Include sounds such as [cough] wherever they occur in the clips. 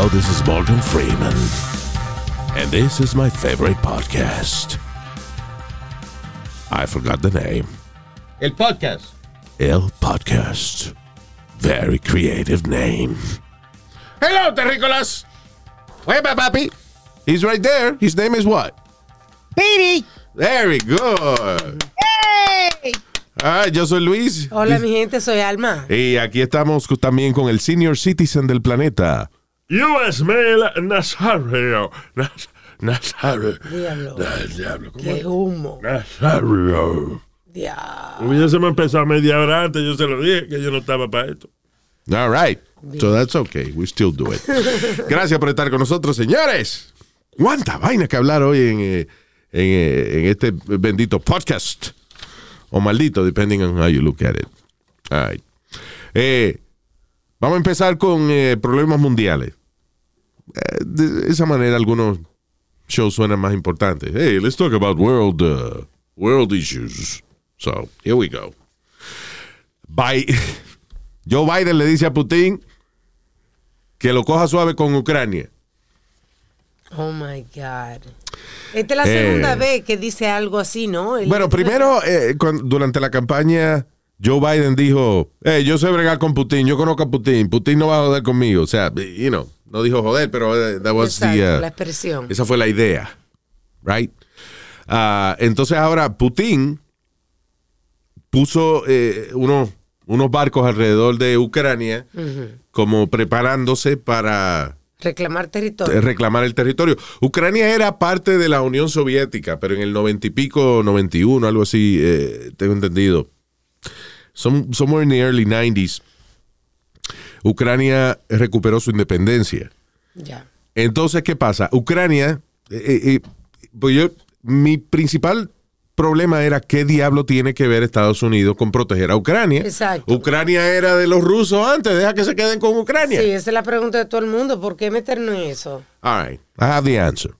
Hello, this is Morgan Freeman. And this is my favorite podcast. I forgot the name. El podcast. El Podcast. Very creative name. Hello, Terricolas. My papi? He's right there. His name is what? Piri. Very good. ¡Hey! Ah, yo soy Luis. Hola, mi gente, soy Alma. Y aquí estamos también con el senior citizen del planeta. U.S. Mail Nazario. Naz- Nazario. Diablo. Diablo, ¿cómo? Qué humo. Nazario. Diablo. Hubiésemos empezado media hora antes, yo se lo dije, que yo no estaba para esto. All right. So that's okay. We still do it. [laughs] Gracias por estar con nosotros, señores. ¿Cuánta vaina que hablar hoy en, eh, en, eh, en este bendito podcast? O maldito, depending on how you look at it. All right. Eh, vamos a empezar con eh, problemas mundiales. Eh, de esa manera algunos shows suenan más importantes. Hey, let's talk about world, uh, world issues. So, here we go. Bye. [laughs] Joe Biden le dice a Putin que lo coja suave con Ucrania. Oh my God. Esta es la Eh. segunda vez que dice algo así, ¿no? El- Bueno, primero, eh, cuan- durante la campaña, Joe Biden dijo, hey, yo sé bregar con Putin, yo conozco a Putin, Putin no va a joder conmigo. O sea, you know, no dijo joder, pero eh, that was the, Exacto, uh, la expresión. esa fue la idea, right? Ah, entonces ahora Putin puso eh, unos, unos barcos alrededor de Ucrania como preparándose para Reclamar eh, territorio. reclamar el territorio. Ucrania era parte de la Unión Soviética, pero en el noventa y pico, 91, algo así, eh, tengo entendido. Some- somewhere in the early 90s, Ucrania recuperó su independencia. Ya. Entonces, ¿qué pasa? Ucrania, eh, eh, eh, pues yo, mi principal problema era qué diablo tiene que ver Estados Unidos con proteger a Ucrania. Exacto. Ucrania era de los rusos antes, deja que se queden con Ucrania. Sí, esa es la pregunta de todo el mundo. ¿Por qué meternos en eso? All right, I have the answer.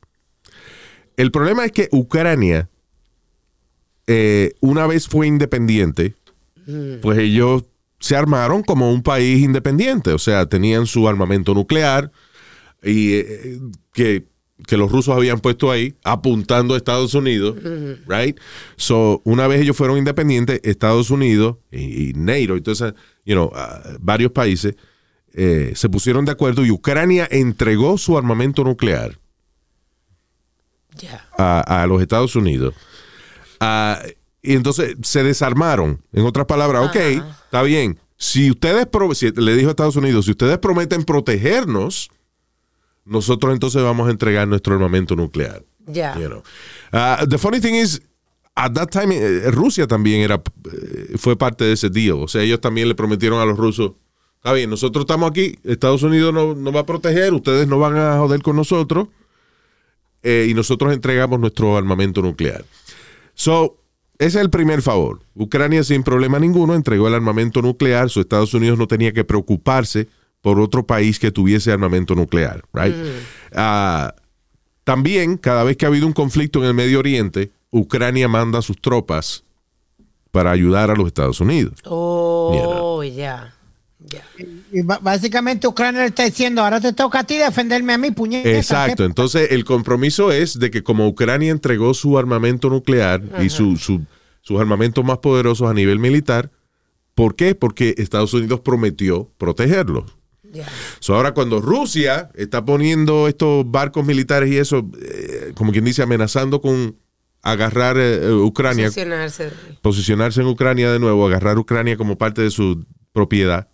El problema es que Ucrania, eh, una vez fue independiente, pues ellos se armaron como un país independiente. O sea, tenían su armamento nuclear y eh, que, que los rusos habían puesto ahí apuntando a Estados Unidos, right? So, una vez ellos fueron independientes, Estados Unidos y, y NATO, entonces, you know, ah, varios países eh, se pusieron de acuerdo y Ucrania entregó su armamento nuclear a, a los Estados Unidos. Ah, y entonces se desarmaron. En otras palabras, ok, está bien. Si ustedes, si- le dijo a Estados Unidos, si ustedes prometen protegernos, nosotros entonces vamos a entregar nuestro armamento nuclear. Ya. You know. Uh, the funny thing is, at that time, eh, Rusia también era, eh, fue parte de ese deal. O sea, ellos también le prometieron a los rusos, está bien, nosotros estamos aquí, Estados Unidos nos no va a proteger, ustedes no van a joder con nosotros, eh, y nosotros entregamos nuestro armamento nuclear. So, ese es el primer favor. Ucrania sin problema ninguno entregó el armamento nuclear, so Estados Unidos no tenía que preocuparse por otro país que tuviese armamento nuclear, right? Ah, también, cada vez que ha habido un conflicto en el Medio Oriente, Ucrania manda sus tropas para ayudar a los Estados Unidos. Oh, ya. Y básicamente Ucrania le está diciendo, ahora te toca a ti defenderme a mí, puñeta. Exacto. Entonces, el compromiso es de que como Ucrania entregó su armamento nuclear y su, su- sus armamentos más poderosos a nivel militar, ¿por qué? Porque Estados Unidos prometió protegerlos. Ya. So, ahora cuando Rusia está poniendo estos barcos militares y eso, eh, como quien dice, amenazando con agarrar eh, eh, Ucrania, Posicionarse. posicionarse en Ucrania de nuevo, agarrar Ucrania como parte de su propiedad,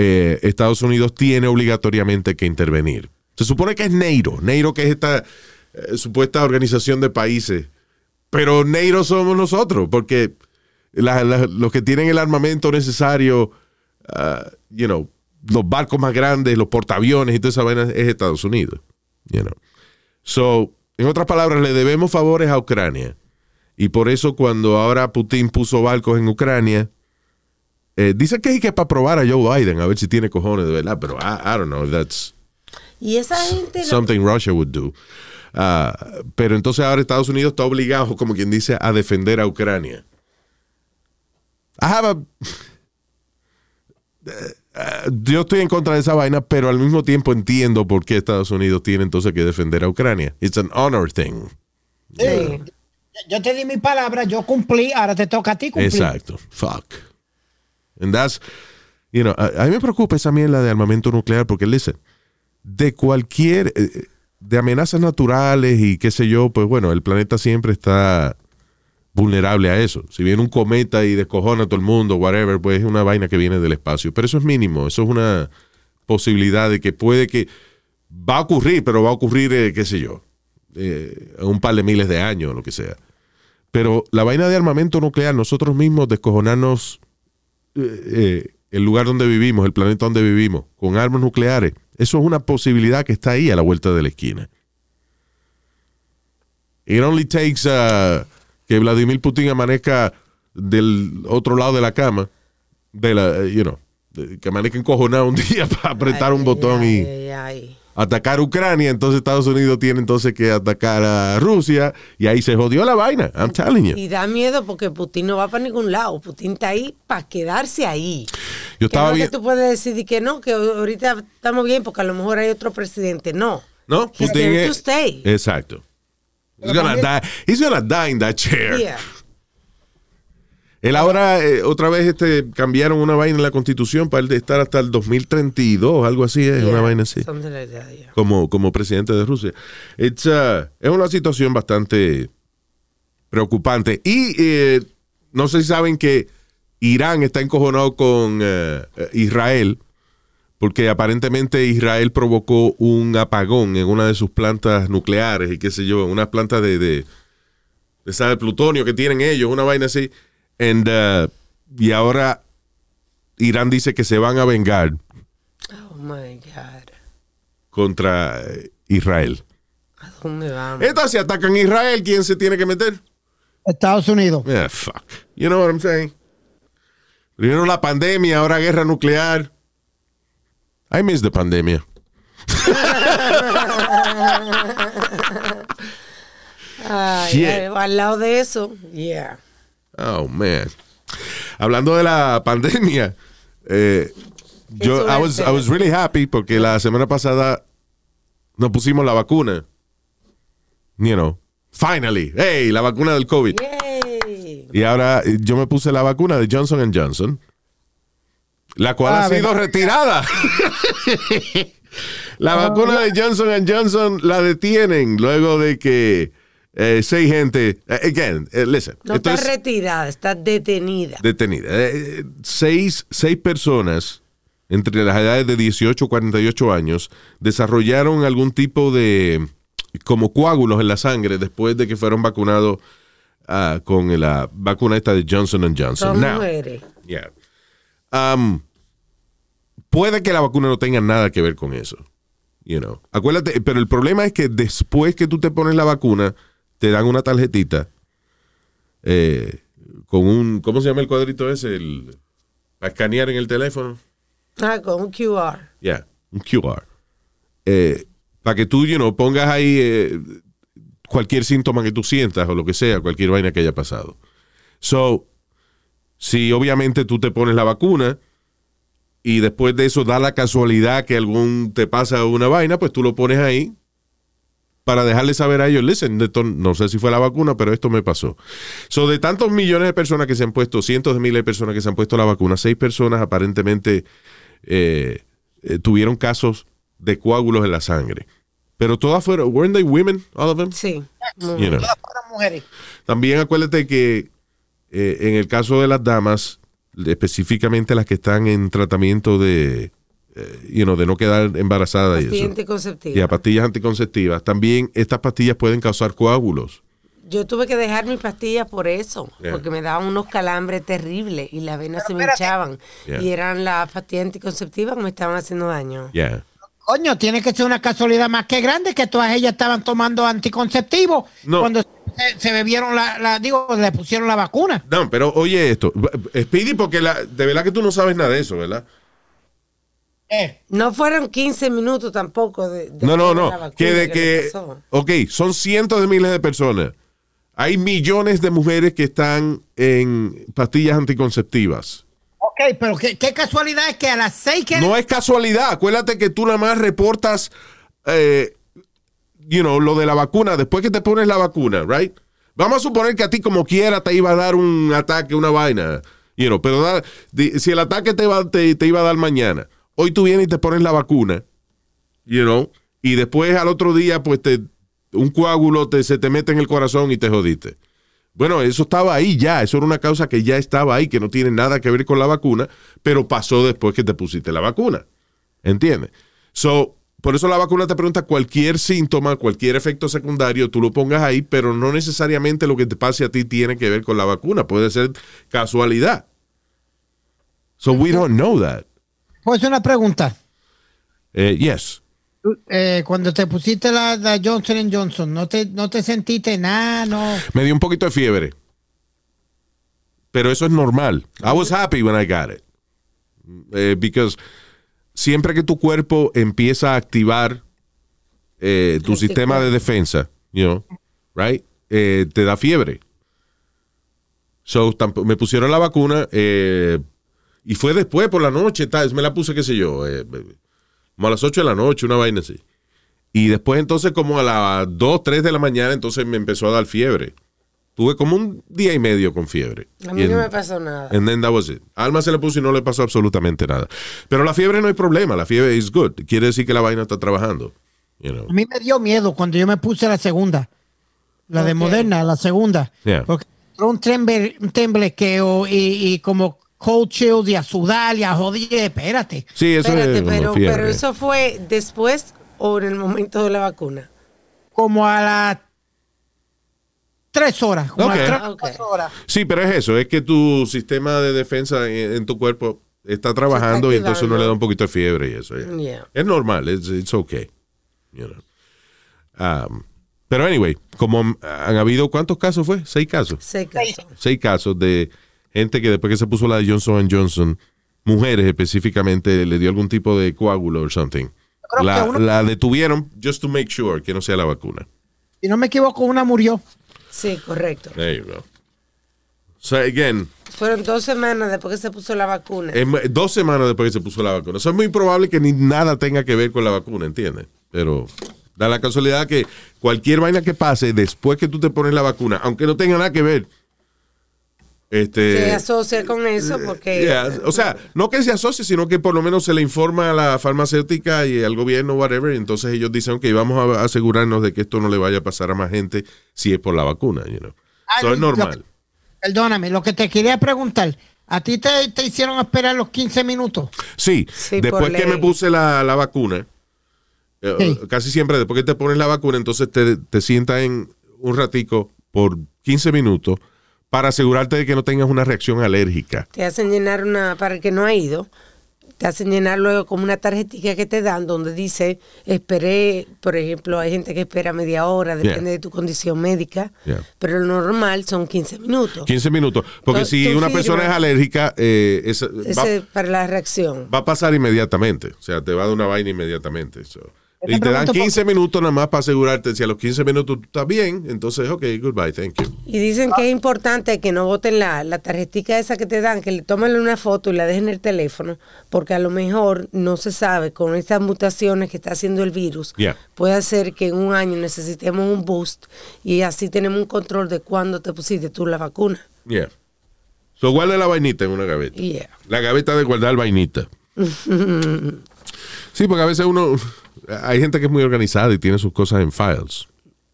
eh, Estados Unidos tiene obligatoriamente que intervenir. Se supone que es NATO, NATO que es esta eh, supuesta organización de países, pero NATO somos nosotros, porque los que tienen el armamento necesario, ah, you know, los barcos más grandes, los portaaviones y toda esa vaina es Estados Unidos. You know. So, en otras palabras, le debemos favores a Ucrania. Y por eso cuando ahora Putin puso barcos en Ucrania, eh, dice que hay que para probar a Joe Biden, a ver si tiene cojones de verdad, pero I, I don't know if that's Y esa gente. no- something Russia would do. Ah, pero entonces ahora Estados Unidos está obligado, como quien dice, a defender a Ucrania. I have a- Eh, yo estoy en contra de esa vaina, pero al mismo tiempo entiendo por qué Estados Unidos tiene entonces que defender a Ucrania. It's an honor thing. Sí. Yo te di mi palabra, yo cumplí, ahora te toca a ti cumplir. Exacto. Fuck. And that's, you know, a, mí me preocupa esa mierda de armamento nuclear porque, listen, de cualquier, eh, de amenazas naturales y qué sé yo, pues bueno, el planeta siempre está vulnerable a eso. Si viene un cometa y descojona a todo el mundo, whatever, pues es una vaina que viene del espacio. Pero eso es mínimo, eso es una posibilidad de que puede que va a ocurrir, pero va a ocurrir, eh, qué sé yo, eh, un par de miles de años, lo que sea. Pero la vaina de armamento nuclear, nosotros mismos descojonarnos eh, eh, el lugar donde vivimos, el planeta donde vivimos, con armas nucleares, eso es una posibilidad que está ahí a la vuelta de la esquina. It only takes uh, que Vladimir Putin amanezca del otro lado de la cama, de la, eh, you know, que amanezca encojonado un [laughs] día para apretar un botón ay, y ay. Atacar Ucrania, entonces Estados Unidos tiene entonces que atacar a Rusia y ahí se jodió la vaina. I'm telling you. Y da miedo porque Putin no va para ningún lado. Putin está ahí para quedarse ahí. Yo Que estaba no bien. que tú puedes decidir que no, que ahorita estamos bien porque a lo mejor hay otro presidente. No. No, He's Putin es- stay. Exacto. He's gonna die. He's gonna die in that chair. Yeah. Él ahora, eh, otra vez, este, cambiaron una vaina en la constitución para él de estar hasta el 2032, algo así, es una Yeah, vaina así, something like that, yeah. como, como presidente de Rusia. Uh, es una situación bastante preocupante. Y eh, no sé si saben que Irán está encojonado con eh, eh, Israel, porque aparentemente Israel provocó un apagón en una de sus plantas nucleares y qué sé yo, unas plantas de, de, de esa de plutonio que tienen ellos, una vaina así. And, uh, y ahora Irán dice que se van a vengar Oh my God. contra eh, Israel. ¿A dónde vamos? Entonces, si atacan a Israel, ¿quién se tiene que meter? Estados Unidos. Yeah, fuck. You know what I'm saying? Primero la pandemia, ahora guerra nuclear. I miss the pandemia. [laughs] Ay, ay, al lado de eso, yeah. Oh, man. Hablando de la pandemia, eh, yo I was. I was really happy porque la semana pasada nos pusimos la vacuna. You know, finally. Hey, la vacuna del COVID. Yay. Y ahora eh, yo me puse la vacuna de Johnson Johnson, la cual Ah, ha sido ¿verdad? retirada. [laughs] la vacuna de Johnson Johnson la detienen luego de que eh, seis gente, eh, again, eh, listen, No está es retirada, está detenida. detenida. Eh, seis, seis personas entre las edades de 18 y 48 años desarrollaron algún tipo de como coágulos en la sangre después de que fueron vacunados ah, con la vacuna esta de Johnson Johnson. Son Now, yeah. Um, puede que la vacuna no tenga nada que ver con eso. You know. Acuérdate, pero el problema es que después que tú te pones la vacuna, te dan una tarjetita eh, con un, ¿cómo se llama el cuadrito ese? El, para escanear en el teléfono. Ah, con un QR. Ya, un QR. Eh, para que tú, you know, pongas ahí eh, cualquier síntoma que tú sientas o lo que sea, cualquier vaina que haya pasado. So, si obviamente tú te pones la vacuna y después de eso da la casualidad que algún te pasa una vaina, pues tú lo pones ahí para dejarle saber a ellos, listen, esto no sé si fue la vacuna, pero esto me pasó. So, de tantos millones de personas que se han puesto, cientos de miles de personas que se han puesto la vacuna, seis personas aparentemente eh, eh, tuvieron casos de coágulos en la sangre. Pero todas fueron, weren't they women, all of them? Sí. You know. Todas fueron mujeres. También acuérdate que eh, en el caso de las damas, específicamente las que están en tratamiento de, you know, de no quedar embarazadas y eso, anticonceptiva. y a pastillas anticonceptivas, también estas pastillas pueden causar coágulos. Yo tuve que dejar mi pastilla por eso, Yeah. porque me daban unos calambres terribles y las venas se me espérate. hinchaban. Yeah. Y eran las pastillas anticonceptivas que me estaban haciendo daño. Yeah. Coño, tiene que ser una casualidad más que grande que todas ellas estaban tomando anticonceptivos No. cuando se, se bebieron la, la- digo, le pusieron la vacuna. No, pero oye esto. Speedy, porque la, de verdad que tú no sabes nada de eso, ¿verdad? Eh, No fueron 15 minutos tampoco de, de No, no, la no. Que de que. pasó. Ok, son cientos de miles de personas. Hay millones de mujeres que están en pastillas anticonceptivas. ok, pero qué, qué casualidad es que a las seis que... No es casualidad. Acuérdate que tú nada más reportas, eh, you know, lo de la vacuna después que te pones la vacuna, right? Vamos a suponer que a ti como quiera te iba a dar un ataque, una vaina, you know, pero da- di- si el ataque te, va, te, te iba a dar mañana, hoy tú vienes y te pones la vacuna, you know, y después al otro día, pues te, un coágulo te, se te mete en el corazón y te jodiste. Bueno, eso estaba ahí ya, eso era una causa que ya estaba ahí, que no tiene nada que ver con la vacuna, pero pasó después que te pusiste la vacuna. ¿Entiendes? So, por eso la vacuna te pregunta cualquier síntoma, cualquier efecto secundario, tú lo pongas ahí, pero no necesariamente lo que te pase a ti tiene que ver con la vacuna, puede ser casualidad. So we don't know that. Pues una pregunta. Eh, yes. Eh, cuando te pusiste la, la Johnson Johnson, ¿no te, ¿no te sentiste nada? No. Me dio un poquito de fiebre. Pero eso es normal. I was happy when I got it. Eh, because siempre que tu cuerpo empieza a activar eh, tu sistema de defensa, you know, right? Eh, te da fiebre. So, me pusieron la vacuna eh, y fue después por la noche, tal, me la puse, qué sé yo, eh, como a las 8 de la noche, una vaina así. Y después entonces como a las 2, 3 de la mañana, entonces me empezó a dar fiebre. Tuve como un día y medio con fiebre. A mí Y no en- me pasó nada. And then that was it. Alma se le puso y no le pasó absolutamente nada. Pero la fiebre no hay problema, la fiebre is good. Quiere decir que la vaina está trabajando. You know. A mí me dio miedo cuando yo me puse la segunda. La de. Moderna, la segunda. Yeah. Porque un, un temblequeo y, y como cold chills y a sudar y a joder. Espérate. Sí, eso Espérate, es como pero, pero eso fue después o en el momento de la vacuna. Como a las tres horas. Como Ok. a las tres, ok. cuatro horas. Sí, pero es eso, es que tu sistema de defensa en, en tu cuerpo está trabajando y entonces uno le da un poquito de fiebre y eso. yeah. Yeah. Es normal, it's, it's okay. You know. Um, pero anyway, como han habido, ¿cuántos casos fue? Seis casos. Se casó. seis casos de gente que después que se puso la de Johnson Johnson, mujeres específicamente, le dio algún tipo de coágulo o something. La, uno- la detuvieron just to make sure que no sea la vacuna. Si no me equivoco, una murió. Sí, correcto. There you go. So again, Fueron dos semanas después que se puso la vacuna. en- dos semanas después que se puso la vacuna. Eso es muy probable que ni nada tenga que ver con la vacuna, ¿entiendes? Pero da la casualidad que cualquier vaina que pase después que tú te pones la vacuna, aunque no tenga nada que ver, este, se asocia con eso porque Yeah, O sea, no que se asocie, sino que por lo menos se le informa a la farmacéutica y al gobierno, whatever, y entonces ellos dicen, que vamos a asegurarnos de que esto no le vaya a pasar a más gente si es por la vacuna, you know. Ah, Eso es lo- normal. Perdóname, lo que te quería preguntar. ¿A ti te, te hicieron esperar los 15 minutos? Sí, Sí, después que me puse la, la vacuna, eh, Sí. casi siempre después que te pones la vacuna, entonces te, te sientas en un ratico por 15 minutos para asegurarte de que no tengas una reacción alérgica. te hacen llenar una, para el que no ha ido, te hacen llenar luego como una tarjetita que te dan donde dice, esperé, por ejemplo, hay gente que espera media hora, depende Yeah. de tu condición médica, Yeah. pero lo normal son 15 minutos. 15 minutos. Porque si una persona es alérgica, eh, va- Ese para la reacción. va a pasar inmediatamente. O sea, te va a dar una vaina inmediatamente. So. Y te dan pregunto 15 minutos nada más para asegurarte. Si a los 15 minutos tú estás bien, entonces, ok, goodbye, thank you. Y dicen que es importante que no voten la, la tarjetita esa que te dan, que le tomen una foto y la dejen en el teléfono, porque a lo mejor no se sabe con estas mutaciones que está haciendo el virus, Yeah. puede hacer que en un año necesitemos un boost y así tenemos un control de cuándo te pusiste tú la vacuna. Yeah. So, guarda la vainita en una gaveta. Yeah. La gaveta de guardar vainita. [laughs] sí, porque a veces uno. Hay gente que es muy organizada y tiene sus cosas en files.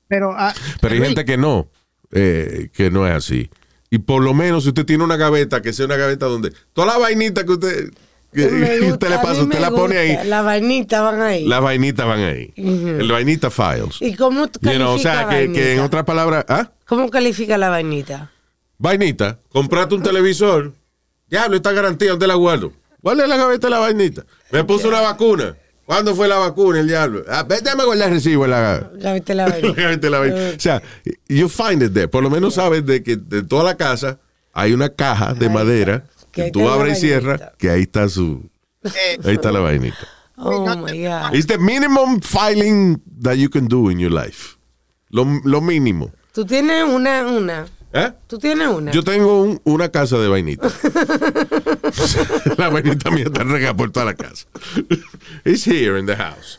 Pero, ah, Pero hay gente que no, eh, que no es así. Y por lo menos, si usted tiene una gaveta, que sea una gaveta donde toda la vainita que usted, que Me [laughs] gusta, usted le pasa, usted la pone gusta, ahí. La vainita van ahí. Las vainitas van ahí. El vainita files. ¿Y cómo tú You know, o sea, que, que en otras palabras, ¿ah? ¿Cómo califica la vainita? Vainita, comprate un televisor. Diablo, esta garantía, ¿dónde la guardo? Guarda en la gaveta la vainita. Me puso una vacuna. ¿Cuándo fue la vacuna, el diablo? Ah, vete a guardar el recibo en la Gavete la de la vaina. [laughs] O sea, you find it there. Por lo menos sabes de que de toda la casa hay una caja de Ahí madera. Que tú la abres y cierras, que ahí está su... Ahí está la vainita. Oh my God. It's the minimum filing that you can do in your life. Lo, lo mínimo. Tú tienes una, una. ¿Eh? Tú tienes una. Yo tengo un- una casa de vainita. [laughs] la vainita mía está regada por toda la casa. It's here in the house.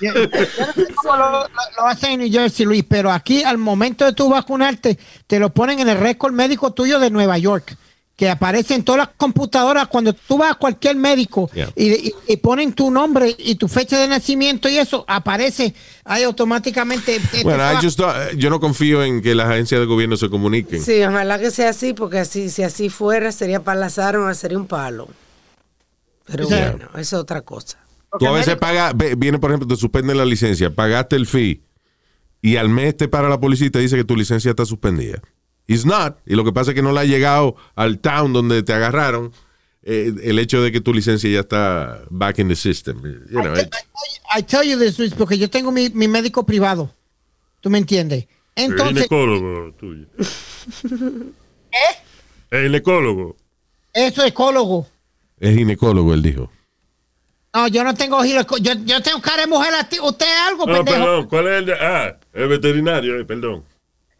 Yo no sé cómo lo, lo- lo hacen en New Jersey, Luis, pero aquí al momento de tú vacunarte, te lo ponen en el récord médico tuyo de Nueva York, que aparece en todas las computadoras cuando tú vas a cualquier médico Yeah. y, y- y ponen tu nombre y tu fecha de nacimiento y eso aparece ahí automáticamente. Te- Bueno, don't- yo no confío en que las agencias de gobierno se comuniquen. Sí, ojalá que sea así, porque así, si así fuera, sería para las armas, sería un palo. Pero bueno, eso es otra cosa. Tú a veces pagas, viene por ejemplo, te suspenden la licencia, pagaste el fee y al mes te para la policía y te dice que tu licencia está suspendida. It's not. Y lo que pasa es que no le ha llegado al town donde te agarraron eh, el hecho de que tu licencia ya está back in the system. You know, I, it- I tell you this, Luis, porque yo tengo mi, mi médico privado. ¿Tú me entiendes? El Entonces, ginecólogo tuyo. El ginecólogo. eso es ecólogo. es ginecólogo, él dijo. No, yo no tengo gineco- yo, yo tengo cara de mujer. a ti- ¿Usted es algo, No, pendejo? perdón. ¿Cuál es el de- Ah, el veterinario, eh, perdón.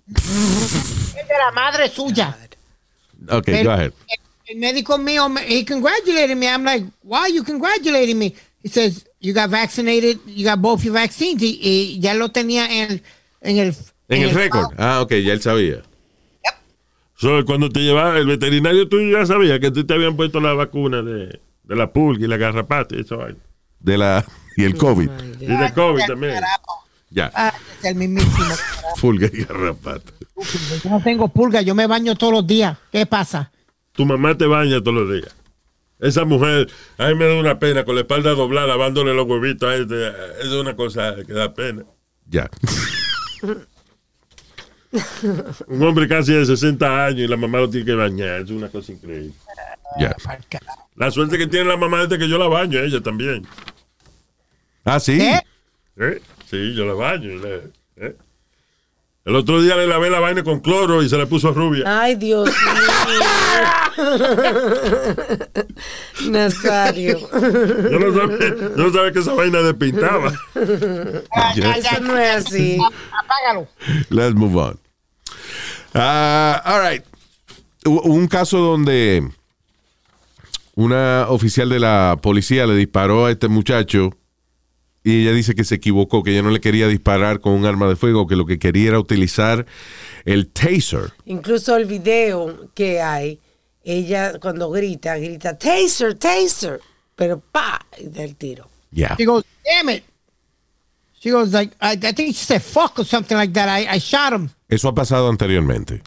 [laughs] Es de la madre suya. Ok, El, go ahead. el- el médico mío, me- he congratulated me. I'm like, why are you congratulating me? He says, you got vaccinated, you got both your vaccines. Y, y ya lo tenía en el... En el, En el récord. Ah, ok, ya él sabía. So, cuando te llevaba el veterinario tuyo ya sabía que tú te habían puesto la vacuna de, de la pulga y la garrapata y eso. De la, y el COVID. Y de COVID también. Ya. Ah, es el mismísimo. [laughs] Pulga y garrapata. Yo no tengo pulga, yo me baño todos los días. ¿Qué pasa? Tu mamá te baña todos los días. Esa mujer, a mí me da una pena con la espalda doblada, lavándole los huevitos a este. Es una cosa que da pena. Ya. [laughs] Un hombre casi de 60 años y la mamá lo tiene que bañar. Es una cosa increíble. Ya. La suerte que tiene la mamá es de que yo la baño, ella también. Ah, sí. ¿Qué? ¿Eh? Sí, yo la baño. ¿eh? El otro día le lavé la vaina con cloro y se le puso rubia. Ay, Dios mío. [laughs] Nazario. Yo no sabía, yo no sabía que esa vaina despintaba. Ya. Eso no es así. Apágalo. Let's move on. Ah, all right. Hubo Un caso donde una oficial de la policía le disparó a este muchacho y ella dice que se equivocó, que ella no le quería disparar con un arma de fuego, que lo que quería era utilizar el taser. Incluso el video que hay, ella cuando grita, grita, taser, taser. Pero pa, y da el tiro. Yeah. She goes, damn it. She goes like, I, I think she said fuck or something like that. I, I shot him. Eso ha pasado anteriormente.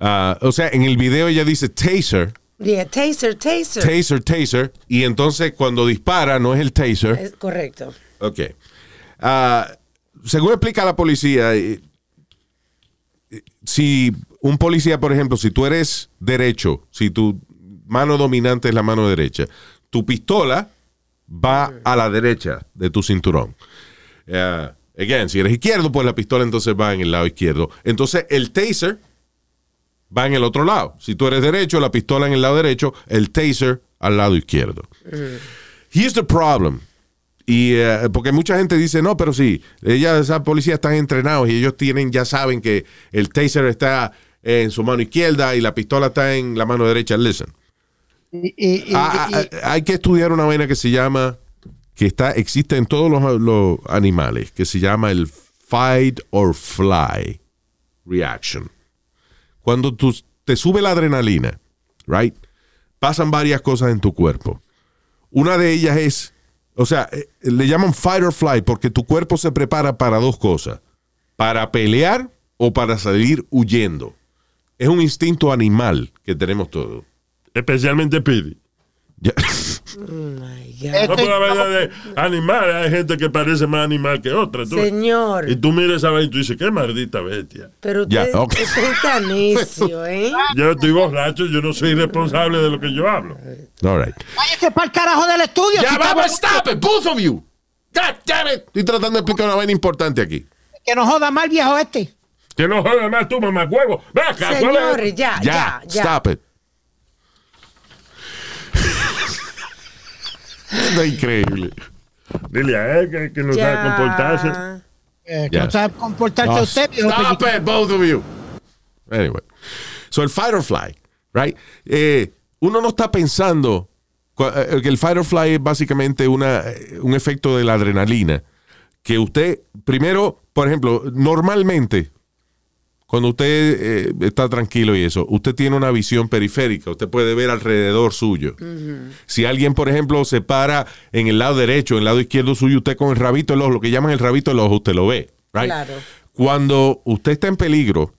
Ah, o sea, en el video ella dice taser, Yeah, taser, taser. taser, taser, y entonces cuando dispara no es el taser. Es correcto. Ok. Ah, según explica la policía, eh, eh, si un policía, por ejemplo, si tú eres derecho, si tu mano dominante es la mano derecha, tu pistola va a la derecha de tu cinturón. Eh, again, si eres izquierdo, pues la pistola entonces va en el lado izquierdo. Entonces el taser va en el otro lado. Si tú eres derecho, la pistola en el lado derecho, el taser al lado izquierdo. Here's the problem. Y eh, porque mucha gente dice, no, pero sí, ellas, esas policías están entrenados y ellos tienen, ya saben que el taser está en su mano izquierda y la pistola está en la mano derecha. Listen. Y, y- y- Ah, y- ah, ah, hay que estudiar una vaina que se llama, que está, existe en todos los, los animales, que se llama el fight or fly reaction. Cuando tú, te sube la adrenalina, right, pasan varias cosas en tu cuerpo. Una de ellas es, o sea, eh, le llaman fight or fly porque tu cuerpo se prepara para dos cosas, para pelear o para salir huyendo. Es un instinto animal que tenemos todos. Especialmente Pidi. Ya. My God. Eh, No animales, hay gente que parece más animal que otra. tú. Señor, Y tú miras esa vaina y tú dices, qué maldita bestia. pero Ya, usted, ok. usted es tan necio, ¿eh? Yo estoy borracho, yo no soy responsable de lo que yo hablo. All right. Váyase para el carajo del estudio. Ya si vamos, estamos- stop it, both of you. God damn it. Estoy tratando de explicar una vaina importante aquí. Que no joda mal viejo este. Que no jodas más tú, mamá huevo. Señores, ya, Ya, ya, ya. stop it. Está increíble. Dile a él que, que no Ya. sabe comportarse. Eh, que Ya. no sabe comportarse No, usted, viejo stop it, both of you. Anyway. So el fight or fly, right? Eh, uno no está pensando eh, que el fight or fly es básicamente una, eh, un efecto de la adrenalina. Que usted, primero, por ejemplo, normalmente, cuando usted eh, está tranquilo y eso, usted tiene una visión periférica, usted puede ver alrededor suyo. Si alguien, por ejemplo, se para en el lado derecho, en el lado izquierdo suyo, usted con el rabito del ojo, lo que llaman el rabito del ojo, usted lo ve. Right? Claro. Cuando usted está en peligro,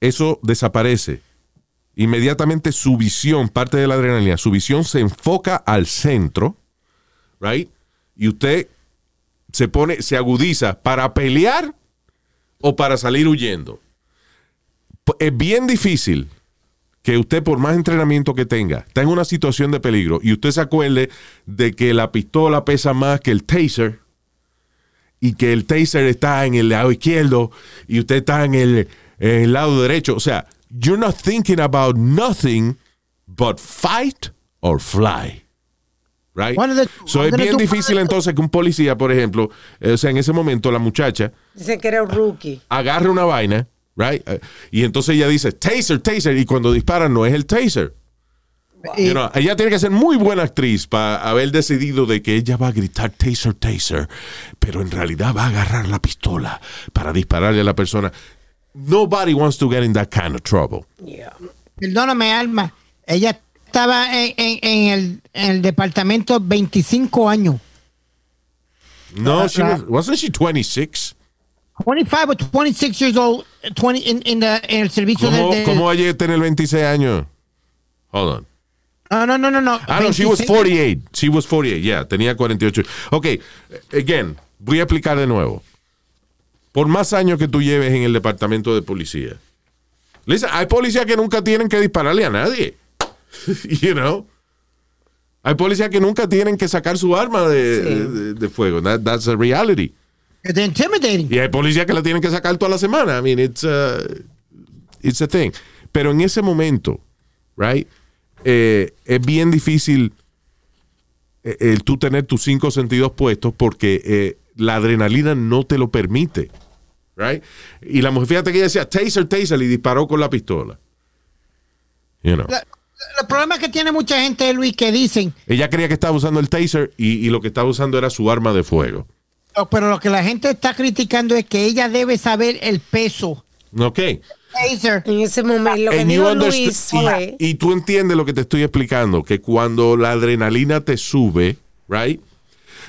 eso desaparece. Inmediatamente su visión, parte de la adrenalina, su visión se enfoca al centro, right? Y usted se pone, se agudiza para pelear o para salir huyendo. Es bien difícil que usted, por más entrenamiento que tenga, está en una situación de peligro y usted se acuerde de que la pistola pesa más que el taser y que el taser está en el lado izquierdo y usted está en el, en el lado derecho. O sea, you're not thinking about nothing but fight or fly. Right? The- so es bien difícil entonces que un policía, por ejemplo, eh, o sea, en ese momento la muchacha Dice que era un rookie. agarra una vaina, right? Eh, y entonces ella dice, taser, taser, y cuando disparan no es el taser. Y- You know, ella tiene que ser muy buena actriz para haber decidido de que ella va a gritar taser, taser, pero en realidad va a agarrar la pistola para dispararle a la persona. Nobody wants to get in that kind of trouble. Yeah. Perdóname, Alma. Ella estaba en, en- en el, en el departamento 25 años. No, she was, wasn't she 26? 25 or 26 years old, 20 in, in the, en el servicio ¿Cómo, de, de- cómo ella tener 26 años? Hold on. No, no, no, no, no. Ah, no, she was 26. 48. She was 48, yeah, tenía 48. Ok, again, voy a explicar de nuevo. Por más años que tú lleves en el departamento de policía, listen, hay policías que nunca tienen que dispararle a nadie. [laughs] you know? Hay policías que nunca tienen que sacar su arma de, de- de fuego. That- that's a reality. It's intimidating. Y hay policías que la tienen que sacar toda la semana. I mean, it's a, it's a thing. Pero en ese momento, right, eh, es bien difícil eh, el tú tener tus cinco sentidos puestos porque eh, la adrenalina no te lo permite, right? Y la mujer, fíjate que ella decía taser, taser y disparó con la pistola. You know. La- El problema que tiene mucha gente, Luis, que dicen, Ella creía que estaba usando el taser y, y lo que estaba usando era su arma de fuego. Pero lo que la gente está criticando es que ella debe saber el peso. Ok. Taser. En ese momento, lo que And you dijo understand- Luis y- fue... y, tú entiendes lo que te estoy explicando, que cuando la adrenalina te sube, right?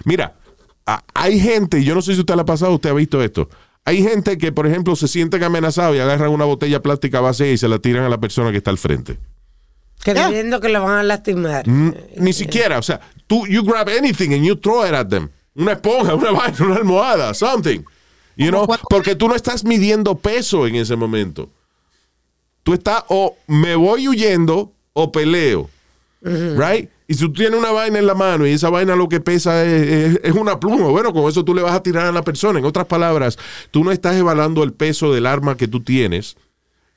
Mira, a- hay gente, yo no sé si usted le ha pasado, usted ha visto esto. Hay gente que, por ejemplo, se sienten amenazados y agarran una botella plástica vacía y se la tiran a la persona que está al frente. Creyendo que lo van a lastimar. Mm, Ni siquiera, o sea, tú, you grab anything and you throw it at them. Una esponja, una [laughs] vaina, una almohada, something. You know, porque tú no estás midiendo peso en ese momento. Tú estás o me voy huyendo o peleo. Right? Y si tú tienes una vaina en la mano y esa vaina lo que pesa es, es- es una pluma, bueno, con eso tú le vas a tirar a la persona. En otras palabras, tú no estás evaluando el peso del arma que tú tienes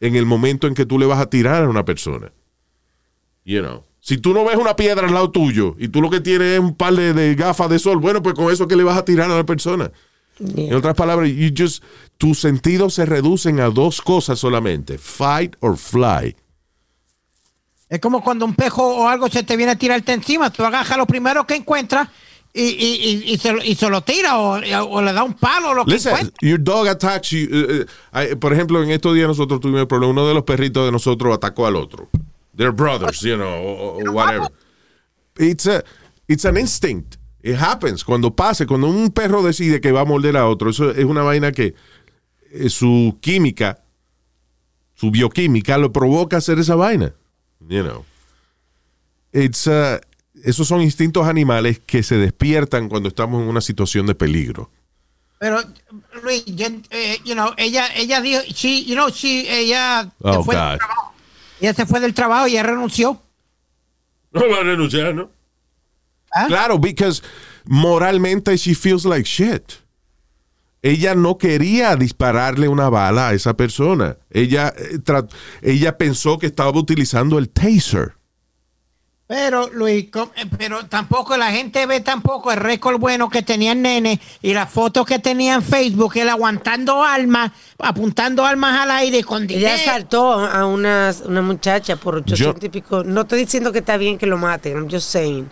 en el momento en que tú le vas a tirar a una persona. You know. Si tú no ves una piedra al lado tuyo y tú lo que tienes es un par de, de gafas de sol, bueno, pues con eso que le vas a tirar a la persona. Yeah. En otras palabras, you just, tus sentidos se reducen a dos cosas solamente, fight or fly. Es como cuando un pejo o algo se te viene a tirarte encima, tú agarras lo primero que encuentras y, y, y, y se, lo- y se lo tira o, o le da un palo o lo que Listen, encuentra. your dog attacks you. eh, eh, I- por ejemplo, en estos días nosotros tuvimos el problema. Uno de los perritos de nosotros atacó al otro. They're brothers, you know, o, o whatever. It's, a, it's an instinct. It happens. Cuando pase, cuando un perro decide que va a morder a otro, eso es una vaina que eh, su química, su bioquímica lo provoca a hacer esa vaina. You know. It's, uh, esos son instintos animales que se despiertan cuando estamos en una situación de peligro. Pero, Luis, yo, eh, you know, ella, ella dijo, she, you know, she, ella Oh, fue del God. trabajo. Ella se fue del trabajo y ella renunció. No va a renunciar, ¿no? ¿Ah? Claro, because moralmente she feels like shit. Ella no quería dispararle una bala a esa persona. Ella, eh, ella pensó que estaba utilizando el taser. Pero, Luis, eh, pero tampoco la gente ve tampoco el récord bueno que tenía el nene y las fotos que tenía en Facebook, él aguantando armas, apuntando armas al aire con Ella dinero. asaltó a una, una muchacha por 800 y pico. No estoy diciendo que está bien que lo maten, I'm just saying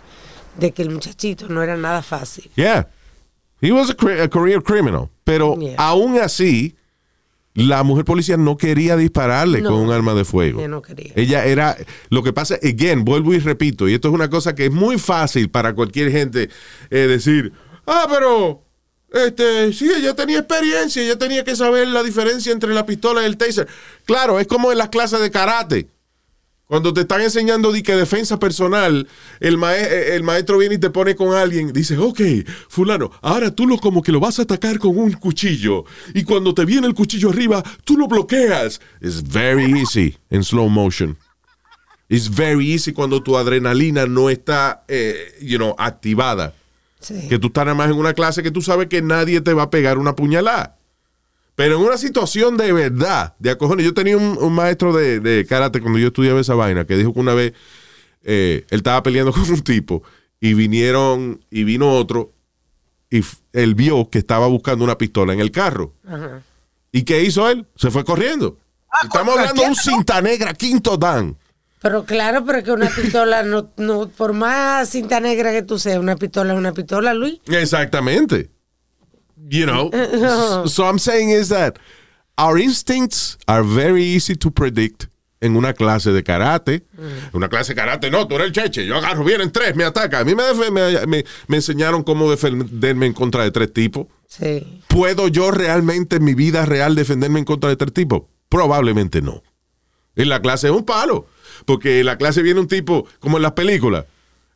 de que el muchachito no era nada fácil. Yeah. He was a, a career criminal. Pero Yeah. aún así, la mujer policía no quería dispararle No. con un arma de fuego. Ella no quería. Ella era. Lo que pasa, again, vuelvo y repito, y esto es una cosa que es muy fácil para cualquier gente eh, decir: Ah, pero. Este, sí, ella tenía experiencia, ella tenía que saber la diferencia entre la pistola y el taser. Claro, es como en las clases de karate. Cuando te están enseñando de que defensa personal, el, mae- eh, el maestro viene y te pone con alguien, dice, ok, fulano, ahora tú lo como que lo vas a atacar con un cuchillo. Y cuando te viene el cuchillo arriba, tú lo bloqueas. It's very easy en slow motion. It's very easy cuando tu adrenalina no está, eh, you know, activada. Sí. Que tú estás nada más en una clase que tú sabes que nadie te va a pegar una puñalada. Pero en una situación de verdad, de acojones. Yo tenía un, un maestro de, de karate cuando yo estudiaba esa vaina que dijo que una vez eh, él estaba peleando [laughs] con un tipo y vinieron y vino otro y él vio que estaba buscando una pistola en el carro. Ajá. ¿Y qué hizo él? Se fue corriendo. Estamos ¿contra hablando de un cinta negra quinto dan. Pero claro, pero que una pistola, no, no, por más cinta negra que tú seas, una pistola es una pistola, Luis. Exactamente. You know. [laughs] so, I'm saying is that our instincts are very easy to predict en una clase de karate. Una clase de karate, no, tú eres el cheche. Yo agarro, vienen tres, me ataca. A mí me, def- me, me- me enseñaron cómo defenderme en contra de tres tipos. Sí. ¿Puedo yo realmente en mi vida real defenderme en contra de tres tipos? Probablemente no. En la clase es un palo. Porque en la clase viene un tipo, como en las películas.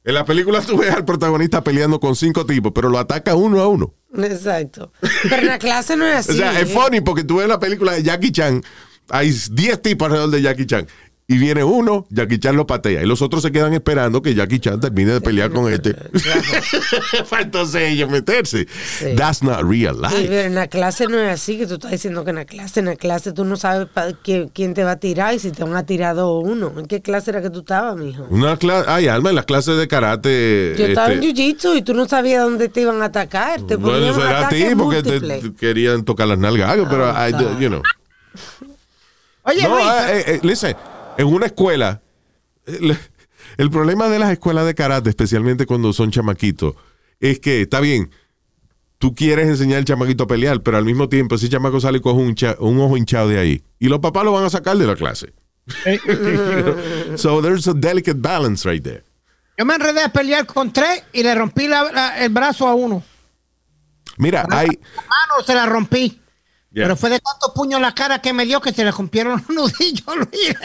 En las películas tú ves al protagonista peleando con cinco tipos, pero lo ataca uno a uno. Exacto. Pero en la clase no es así. [laughs] o sea, es funny porque tú ves la película de Jackie Chan, hay 10 tipos alrededor de Jackie Chan. Y viene uno, Jackie Chan lo patea. Y los otros se quedan esperando que Jackie Chan termine de pelear con este. Faltó [laughs] ellos meterse. That's not real Sí, life. pero en la clase no es así, que tú estás diciendo que en la clase, en la clase tú no sabes pa- qui- quién te va a tirar y si te van a tirar dos o uno. ¿En qué clase era que tú estabas, mijo? Una clase, ay, Alma, en las clases de karate. Yo estaba en este, jiu-jitsu y tú no sabías dónde te iban a atacar. Te bueno, eso era a ti porque te, querían tocar las nalgas, algo, pero, I- God. you know. Oye, No, Luis, eh, eh, listen, en una escuela, el, el problema de las escuelas de karate, especialmente cuando son chamaquitos, es que está bien, tú quieres enseñar al chamaquito a pelear, pero al mismo tiempo ese chamaco sale con un, un ojo hinchado de ahí. Y los papás lo van a sacar de la clase. [laughs] so there's a delicate balance right there. yo me enredé a pelear con tres y le rompí la- la- el brazo a uno. Mira, hay... La mano se la rompí. Yeah. Pero fue de tantos puños en la cara que me dio que se le rompieron los [laughs] nudillos, Luis.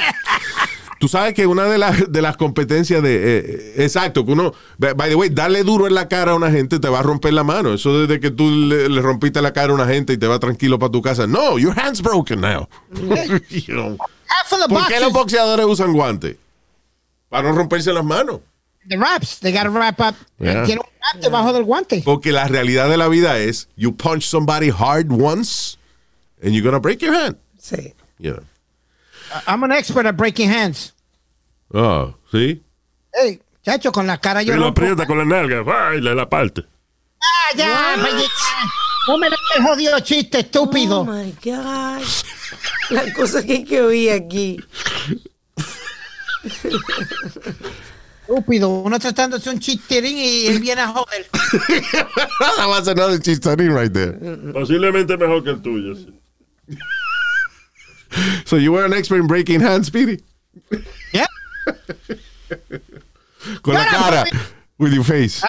Tú sabes que una de las, de las competencias de... eh, eh, exacto, que uno... By the way, darle duro en la cara a una gente te va a romper la mano. Eso desde que tú le, le rompiste la cara a una gente y te va tranquilo para tu casa. No, your hand's broken now. [laughs] You know. ¿Por qué los boxeadores usan guantes? Para no romperse las manos. the wraps, they gotta wrap up. Yeah. Tiene un wrap debajo del guante. Porque la realidad de la vida es, you punch somebody hard once and you're gonna break your hand. Sí. You know. I'm an expert at breaking hands. Oh, ¿sí? Hey, chacho, con la cara Y yo lo rompo- aprieta con la nalga, ¡ay! le la parte. Ah, ya, No me des el jodido chiste, estúpido. Oh my God. La cosa que hay que oír aquí. Estúpido. Uno tratando de hacer un chisterín y él viene a joder. [laughs] That was another chistorín right there. Posiblemente mejor que el tuyo. sí. [laughs] So you were an expert in breaking hands, Speedy? Yeah. [laughs] Con la cara. With your face.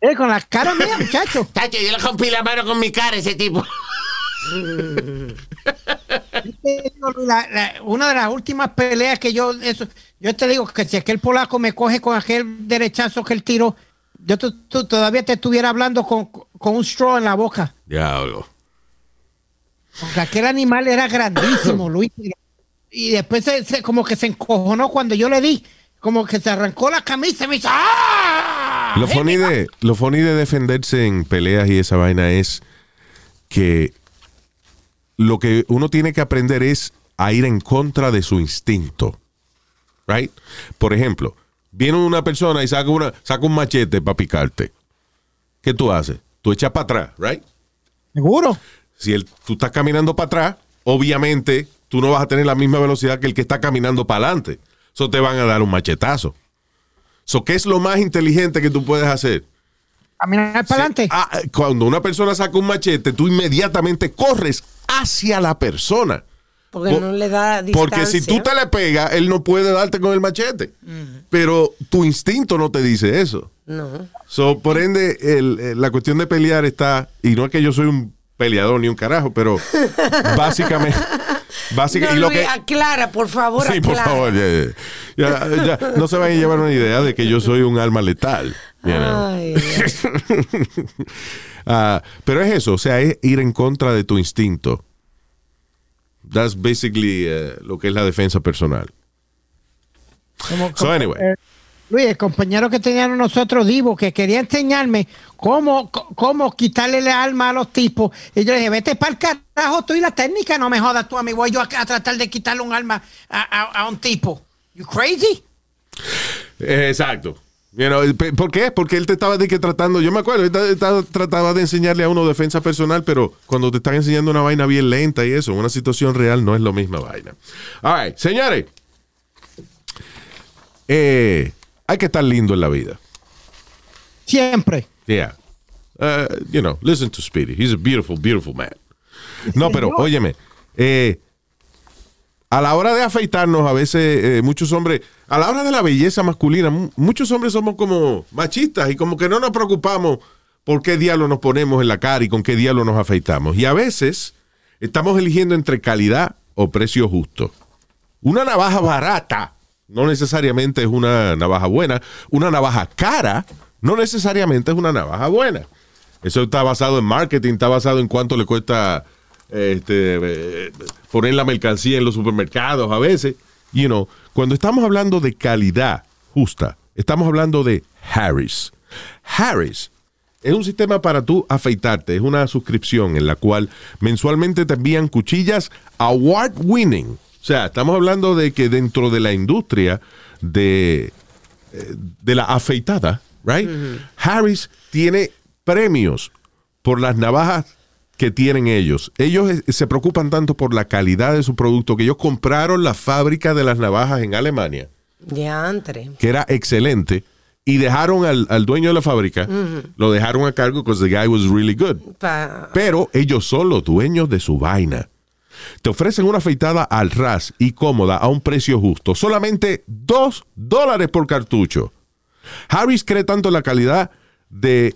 Eh, con la cara mía, muchacho. [laughs] Tacho, yo le rompí la mano con mi cara a ese tipo. te digo, Luis, la- la- una de las últimas peleas que yo, eso, yo te digo que si aquel polaco me coge con aquel derechazo que él tiró, yo todavía te estuviera hablando con, con un straw en la boca. Diablo. Porque aquel animal era grandísimo, [coughs] Luis. Y después se, se- como que se encojonó cuando yo le di, como que se arrancó la camisa y me dice ¡Ah! Lo funny, de, lo funny de defenderse en peleas y esa vaina es que lo que uno tiene que aprender es a ir en contra de su instinto. Right? Por ejemplo, viene una persona y saca, una, saca un machete para picarte. ¿Qué tú haces? Tú echas para atrás, right? ¿Seguro? Si el, tú estás caminando para atrás, obviamente tú no vas a tener la misma velocidad que el que está caminando para adelante. Eso te van a dar un machetazo. So, ¿Qué es lo más inteligente que tú puedes hacer? Caminar para adelante. Ah, cuando una persona saca un machete, tú inmediatamente corres hacia la persona. Porque Por- no le da distancia. Porque si tú te le pegas, él no puede darte con el machete. Pero tu instinto no te dice eso. No. So, por ende, el- el- la cuestión de pelear está, y no es que yo soy un peleador ni un carajo, pero [laughs] básicamente, básicamente, No, y lo Luis, que, aclara, por favor, sí, por favor, ya, ya, ya, ya, no se vayan a llevar una idea de que yo soy un alma letal. you know. Ay. [laughs] Ah, pero es eso, o sea, es ir en contra de tu instinto. That's basically eh, lo que es la defensa personal. Como- So, anyway. eh, Luis, el compañero que teníamos nosotros, Divo, que quería enseñarme cómo, cómo quitarle el alma a los tipos. Y yo le dije, vete para el carajo tú y la técnica, no me jodas tú a mí. Voy yo a, tratar de quitarle un alma a, un tipo. You crazy? Exacto. You ¿Por qué? Porque él te estaba de que tratando, yo me acuerdo, él ta- ta- trataba de enseñarle a uno defensa personal, pero cuando te están enseñando una vaina bien lenta y eso, una situación real no es la misma vaina. All right, señores, eh, hay que estar lindo en la vida. Siempre. Yeah. Uh, you know, listen to Speedy. He's a beautiful, beautiful man. No, pero óyeme, eh, a la hora de afeitarnos, a veces eh, muchos hombres, a la hora de la belleza masculina, mu- muchos hombres somos como machistas y como que no nos preocupamos por qué diablo nos ponemos en la cara y con qué diablo nos afeitamos. Y a veces estamos eligiendo entre calidad o precio justo. Una navaja barata no necesariamente es una navaja buena. Una navaja cara no necesariamente es una navaja buena. Eso está basado en marketing, está basado en cuánto le cuesta este, eh, poner la mercancía en los supermercados a veces. You know, cuando estamos hablando de calidad justa, estamos hablando de Harris. Harris es un sistema para tú afeitarte, es una suscripción en la cual mensualmente te envían cuchillas award winning. O sea, estamos hablando de que dentro de la industria de, eh, de la afeitada, right? Harris tiene premios por las navajas que tienen ellos. Ellos eh, se preocupan tanto por la calidad de su producto que ellos compraron la fábrica de las navajas en Alemania Diantre. que era excelente y dejaron al, al dueño de la fábrica, lo dejaron a cargo because the guy was really good. Pa- Pero ellos son los dueños de su vaina. Te ofrecen una afeitada al ras y cómoda a un precio justo, solamente 2 dólares por cartucho. Harris cree tanto en la calidad de,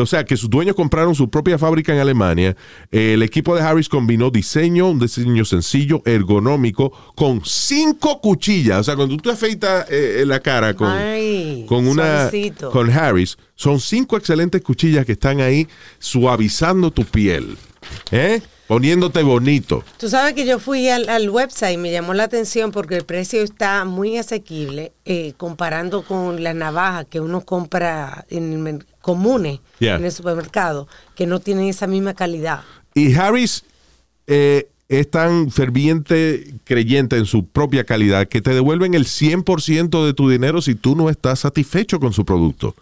o sea, que sus dueños compraron su propia fábrica en Alemania. El equipo de Harris combinó diseño, un diseño sencillo, ergonómico, con cinco cuchillas. O sea, cuando tú te afeitas eh, la cara con, Ay, con una suavecito. con Harris, son cinco excelentes cuchillas que están ahí suavizando tu piel, ¿eh? Poniéndote bonito. Tú sabes que yo fui al, al website y me llamó la atención porque el precio está muy asequible eh, comparando con las navajas que uno compra en el comunes Yeah. en el supermercado, que no tienen esa misma calidad. Y Harris eh, es tan ferviente creyente en su propia calidad que te devuelven el 100% de tu dinero si tú no estás satisfecho con su producto.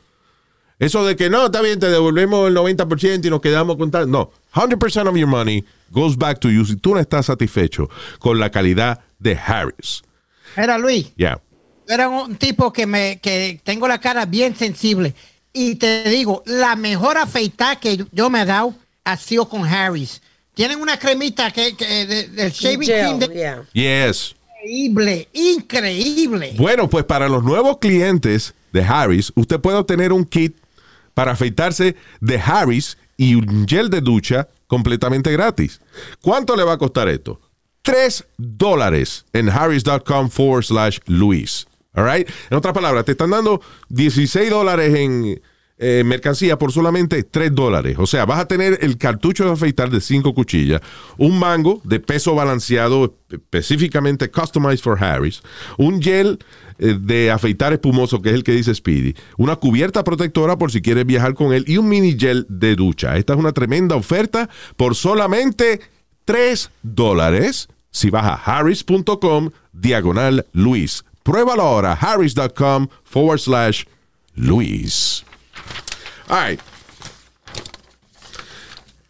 Eso de que no, está bien, te devolvemos el 90% y nos quedamos con tal. No, 100% of your money goes back to you si tú no estás satisfecho con la calidad de Harris. Era Luis. Yeah. Era un tipo que me que tengo la cara bien sensible. Y te digo, la mejor afeitada que yo me he dado ha sido con Harris. Tienen una cremita que, que de- del shaving cream Gel, de- yeah. Yes. increíble, increíble. Bueno, pues para los nuevos clientes de Harris, usted puede obtener un kit para afeitarse de Harris y un gel de ducha completamente gratis. ¿Cuánto le va a costar esto? 3 dólares en harris.com forward slash Luis. All right? En otras palabras, te están dando 16 dólares en eh, mercancía por solamente 3 dólares. O sea, vas a tener el cartucho de afeitar de 5 cuchillas, un mango de peso balanceado específicamente customized for Harris, un gel eh, de afeitar espumoso que es el que dice Speedy, una cubierta protectora por si quieres viajar con él y un mini gel de ducha. Esta es una tremenda oferta por solamente 3 dólares si vas a harris.com diagonal Luis. Pruébalo ahora, harris.com forward slash Luis. All right.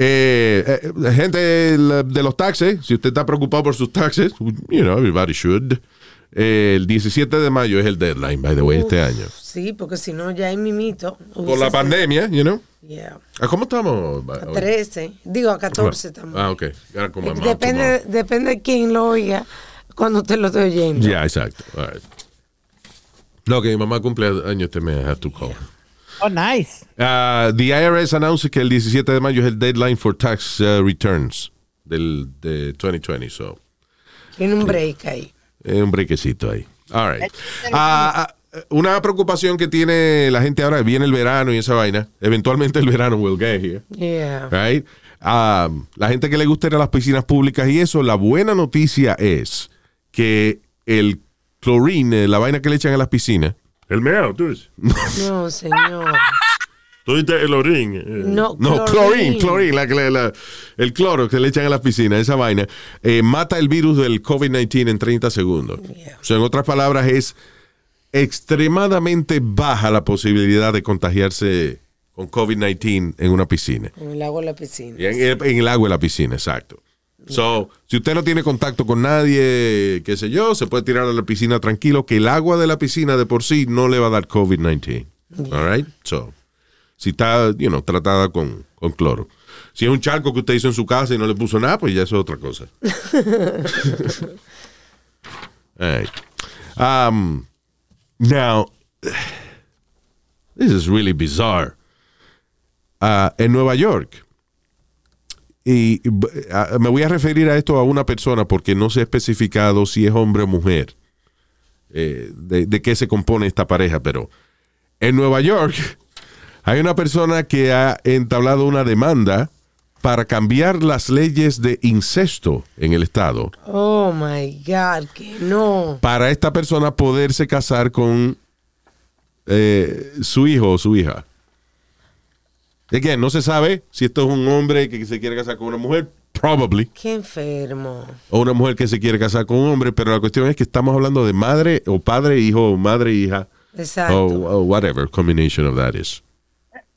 Eh, eh, gente de los taxes, si usted está preocupado por sus taxes, you know, everybody should. Eh, el 17 de mayo es el deadline, by the way, este año. Sí, porque si no, ya hay mimito. Por la pandemia, you know. Yeah. Ah, ¿Cómo estamos? A 13. Digo, a 14 también. Ah, ok. Como a month Depende, depende de quién lo oiga cuando te lo esté oyendo. tomorrow. Yeah, exacto. All right. No, que mi mamá cumple años este mes, I have to call. Oh, nice. Uh, the IRS announced que el 17 de mayo es el deadline for tax uh, returns del de 2020, so Tiene un break ahí. es un brequecito ahí. All right. Ah, ah, una preocupación que tiene la gente ahora, viene el verano y esa vaina, eventualmente el verano will get here, Yeah. right? Um, la gente que le gusta ir a las piscinas públicas y eso, la buena noticia es que el chlorine, la vaina que le echan a las piscinas, El meao, tú dices. No, señor. Tú dices el orín. eh. No, No, chlorine, chlorine, la, la- la- el cloro que le echan a la piscina, esa vaina, eh, mata el virus del COVID-19 en 30 segundos. Yeah. O sea, en otras palabras, es extremadamente baja la posibilidad de contagiarse con COVID-19 en una piscina. En el agua de la piscina. Y En, el- en el agua de la piscina, exacto. So, si usted no tiene contacto con nadie, qué sé yo, se puede tirar a la piscina tranquilo, que el agua de la piscina de por sí no le va a dar COVID-19. All right? So, si está, you know, tratada con, con cloro. Si es un charco que usted hizo en su casa y no le puso nada, pues ya eso es otra cosa. [laughs] All right. Um, now, this is really bizarre. Ah, en Nueva York, y me voy a referir a esto a una persona porque no se ha especificado si es hombre o mujer, eh, de, de qué se compone esta pareja, pero en Nueva York hay una persona que ha entablado una demanda para cambiar las leyes de incesto en el estado, Oh my God, que no. para esta persona poderse casar con eh, su hijo o su hija. ¿De qué? No se sabe si esto es un hombre que se quiere casar con una mujer, probably. Qué enfermo. o una mujer que se quiere casar con un hombre, pero la cuestión es que estamos hablando de madre o padre, hijo, o madre, hija, Exacto. o, o whatever combination of that is.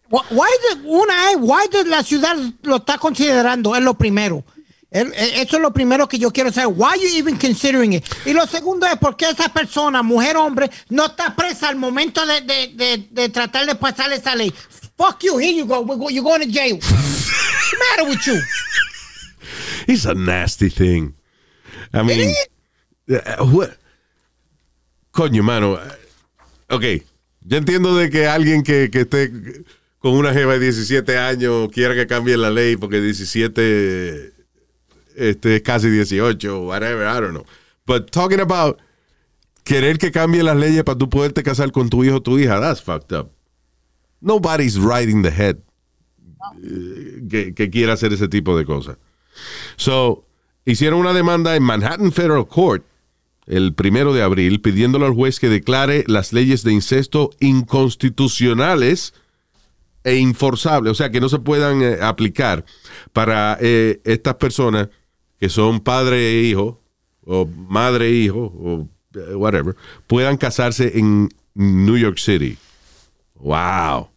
Wh- Why the- una es, why the- la ciudad lo está considerando, es lo primero. El- eh, Eso es lo primero que yo quiero saber. Why you even considering it? Y lo segundo es por qué esa persona, mujer o hombre, no está presa al momento de, de, de, de tratar de pasar esa ley. Fuck you, here you go. You're going to jail. What's the matter with you? It's a nasty thing. I mean, uh, what- coño, mano. uh, Ok, yo entiendo de que alguien que, que esté con una jeva de 17 años quiera que cambie la ley porque 17 este, es casi 18, whatever, I don't know. But talking about querer que cambie las leyes para tú poderte casar con tu hijo o tu hija, that's fucked up. Nobody's in the head eh, que, que quiera hacer ese tipo de cosas. So, hicieron una demanda en Manhattan Federal Court el primero de abril pidiéndole al juez que declare las leyes de incesto inconstitucionales e inforzables, o sea, que no se puedan eh, aplicar para eh, estas personas que son padre e hijo, o madre e hijo, o eh, whatever, puedan casarse en New York City. Wow.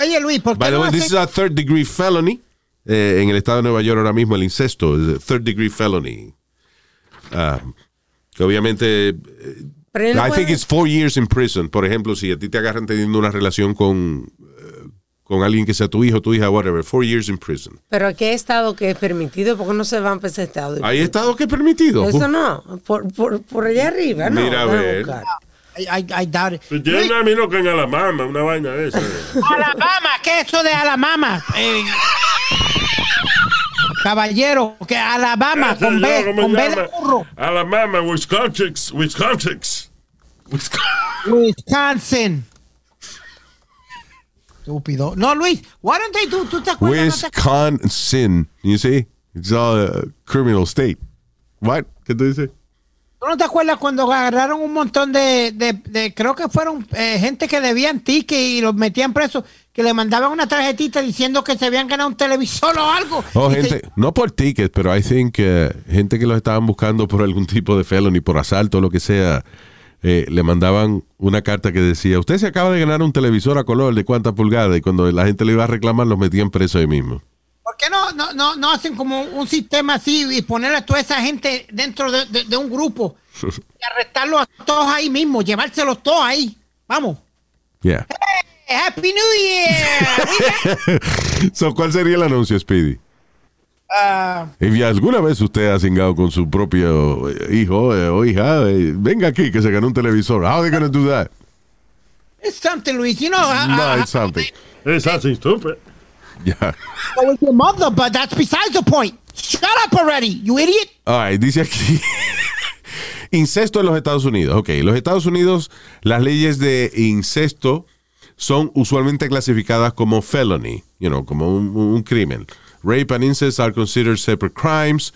Oye, Luis, ¿por qué By the no way, this is a third degree felony. eh, en el estado de Nueva York ahora mismo el incesto es a third degree felony. Ah, que obviamente, eh, Pero no I puede- think it's four years in prison. Por ejemplo, si a ti te agarran teniendo una relación con, eh, con alguien que sea tu hijo, tu hija, whatever, four years in prison. Pero aquí hay estado que es permitido, porque no se van para ese estado? ¿Hay estados que es permitido? Eso no, por, por, por allá arriba, no. Mira, a ver. buscar. I, I- I doubt it. Tiene Luis, una mino que en Alabama, una vaina de esa. [laughs] Alabama, ¿qué es eso de Alabama? Eh, caballero, que Alabama, con B, ¿cómo con B de burro. Alabama, Wisconsin, Wisconsin. Wisconsin. Estúpido. No, Luis, why don't they do, ¿tú te acuerdas? ¿No te- Wisconsin. You see? It's all a criminal state. What? ¿Qué tú dices? ¿Tú no te acuerdas cuando agarraron un montón de, de, de- creo que fueron eh, gente que debían tickets y los metían presos, que le mandaban una tarjetita diciendo que se habían ganado un televisor o algo? Oh, se- gente, no por tickets, pero I think eh, gente que los estaban buscando por algún tipo de felony, por asalto o lo que sea, eh, le mandaban una carta que decía, usted se acaba de ganar un televisor a color de cuántas pulgadas y cuando la gente le iba a reclamar los metían preso ahí mismo. ¿Por qué no, no, no, no hacen como un sistema así y poner a toda esa gente dentro de, de- de un grupo [laughs] y arrestarlos a todos ahí mismo, llevárselos todos ahí? Vamos. Yeah. Hey, Happy New Year. [laughs] so, ¿Cuál sería el anuncio, Speedy? Ah, Y alguna vez usted ha cingado con su propio eh, hijo eh, o hija, eh, venga aquí que se ganó un televisor. How are they gonna do that? it's something, Luis. You know, I- No, I- it's something. It's así, stupid. Yeah. I with your mother, but that's besides the point. Shut up already, you idiot. All right, dice aquí. [laughs] incesto en los Estados Unidos. Ok, los Estados Unidos, las leyes de incesto son usualmente clasificadas como felony, you know, como un, un crimen. Rape and incest are considered separate crimes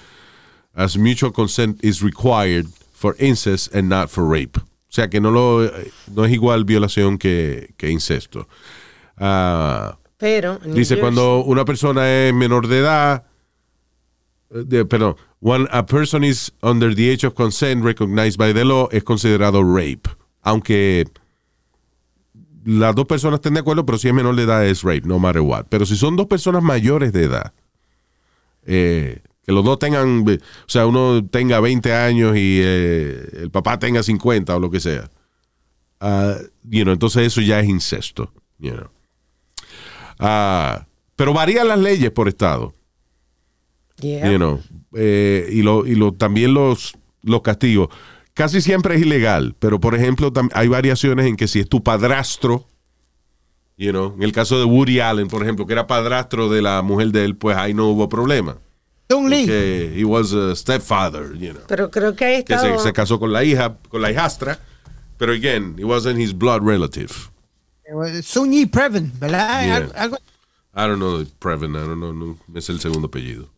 as mutual consent is required for incest and not for rape. O sea que no, lo, no es igual violación que, que incesto. Ah, Pero. Dice Jersey- cuando una persona es menor de edad, eh, de- perdón, when a person is under the age of consent recognized by the law es considerado rape, aunque las dos personas estén de acuerdo, pero si es menor de edad es rape, no matter what. Pero si son dos personas mayores de edad, eh, que los dos tengan, o sea, uno tenga 20 años y eh, el papá tenga 50 o lo que sea, ah, you know, entonces eso ya es incesto, you know. Ah, pero varían las leyes por estado, Yeah. you know, eh, y, lo, y lo, también los, los castigos. Casi siempre es ilegal, pero por ejemplo hay variaciones en que si es tu padrastro, you know, en el caso de Woody Allen, por ejemplo, que era padrastro de la mujer de él, pues ahí no hubo problema. Dung Lee. Que he was a stepfather, you know, Pero creo que que se, se casó con la hija, con la hijastra, pero again, he wasn't his blood relative. Sunyi Previn, ¿verdad? Yeah. Al- Algo, I don't know Previn, I don't know, no, es el segundo apellido.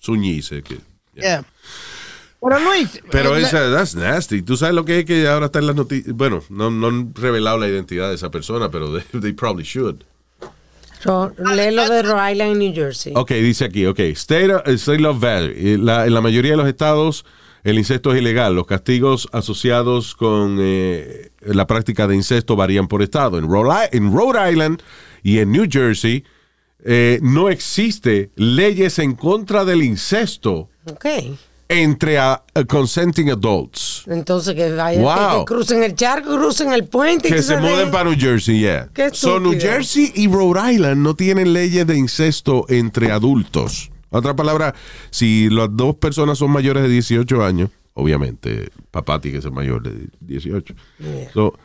Suñi, sé que. yeah. Pero Luis. Pero eh, esa, that's nasty. Tú sabes lo que es que ahora está en las noticias. Bueno, no, no han revelado la identidad de esa persona, pero they, they probably should. Ro- Lee lo de Rhode Island, New Jersey. Ok, dice aquí, ok. State, of- state of Valley. Eh, La- en la mayoría de los estados, el incesto es ilegal. Los castigos asociados con eh, la práctica de incesto varían por estado. En Rhode, I- en Rhode Island y en New Jersey eh, no existe leyes en contra del incesto entre a- a consenting adults. Entonces que vayan, Wow. que, que crucen el charco, crucen el puente. Que se muden para New Jersey, yeah. Qué So, New. Jersey y Rhode Island no tienen leyes de incesto entre adultos. Otra palabra, si las dos personas son mayores de 18 años, obviamente, papá tiene que ser mayor de 18. So,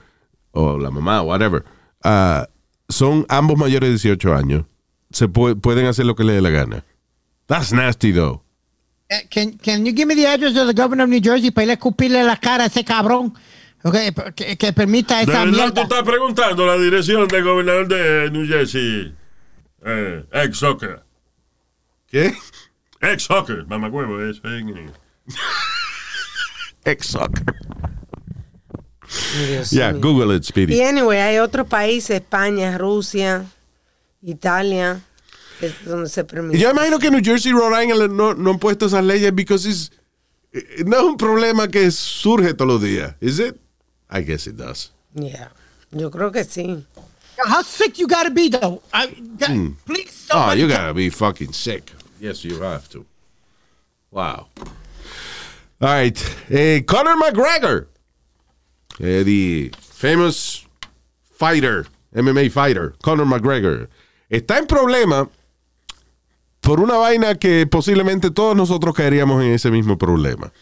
o la mamá, whatever. ah, son ambos mayores de 18 años. Se pu- pueden hacer lo que les dé la gana. That's nasty, though. eh, can, can you give me the address of the governor of New Jersey para ir a escupirle la cara a ese cabrón? Okay, que, que permita ¿De esa verdad tú estás preguntando la dirección del gobernador de New Jersey? Eh, ex soccer. ¿Qué? Ex soccer, mamacuevo, es en- Ex-soccer. Dios Yeah, mío. Google it, Speedy. Y anyway, hay otros países, España, Rusia, Italia, que es donde se permite. Yo imagino que New Jersey y Rhode Island no, no han puesto esas leyes because it's- eh, no es un problema que surge todos los días. Is it? I guess it does. Yeah. Yo creo que sí. How sick you gotta be though? I, God, Please, Oh, you gotta be fucking sick. Yes, you have to. Wow. All right. Eh, Conor McGregor, eh, the famous fighter, MMA fighter, Conor McGregor, está en problema por una vaina que posiblemente todos nosotros caeríamos en ese mismo problema.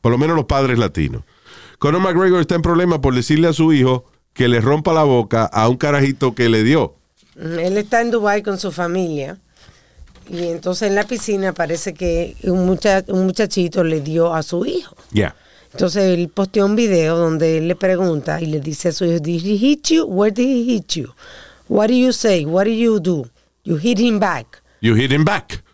Por lo menos los padres latinos. Conor McGregor está en problema por decirle a su hijo que le rompa la boca a un carajito que le dio. Él está en Dubai con su familia Y entonces en la piscina parece que un, mucha- un muchachito le dio a su hijo. Yeah. Entonces él posteó un video donde él le pregunta y le dice a su hijo, ¿Did he hit you? Where did he hit you? What do you say? What do you do? You hit him back. You hit him back.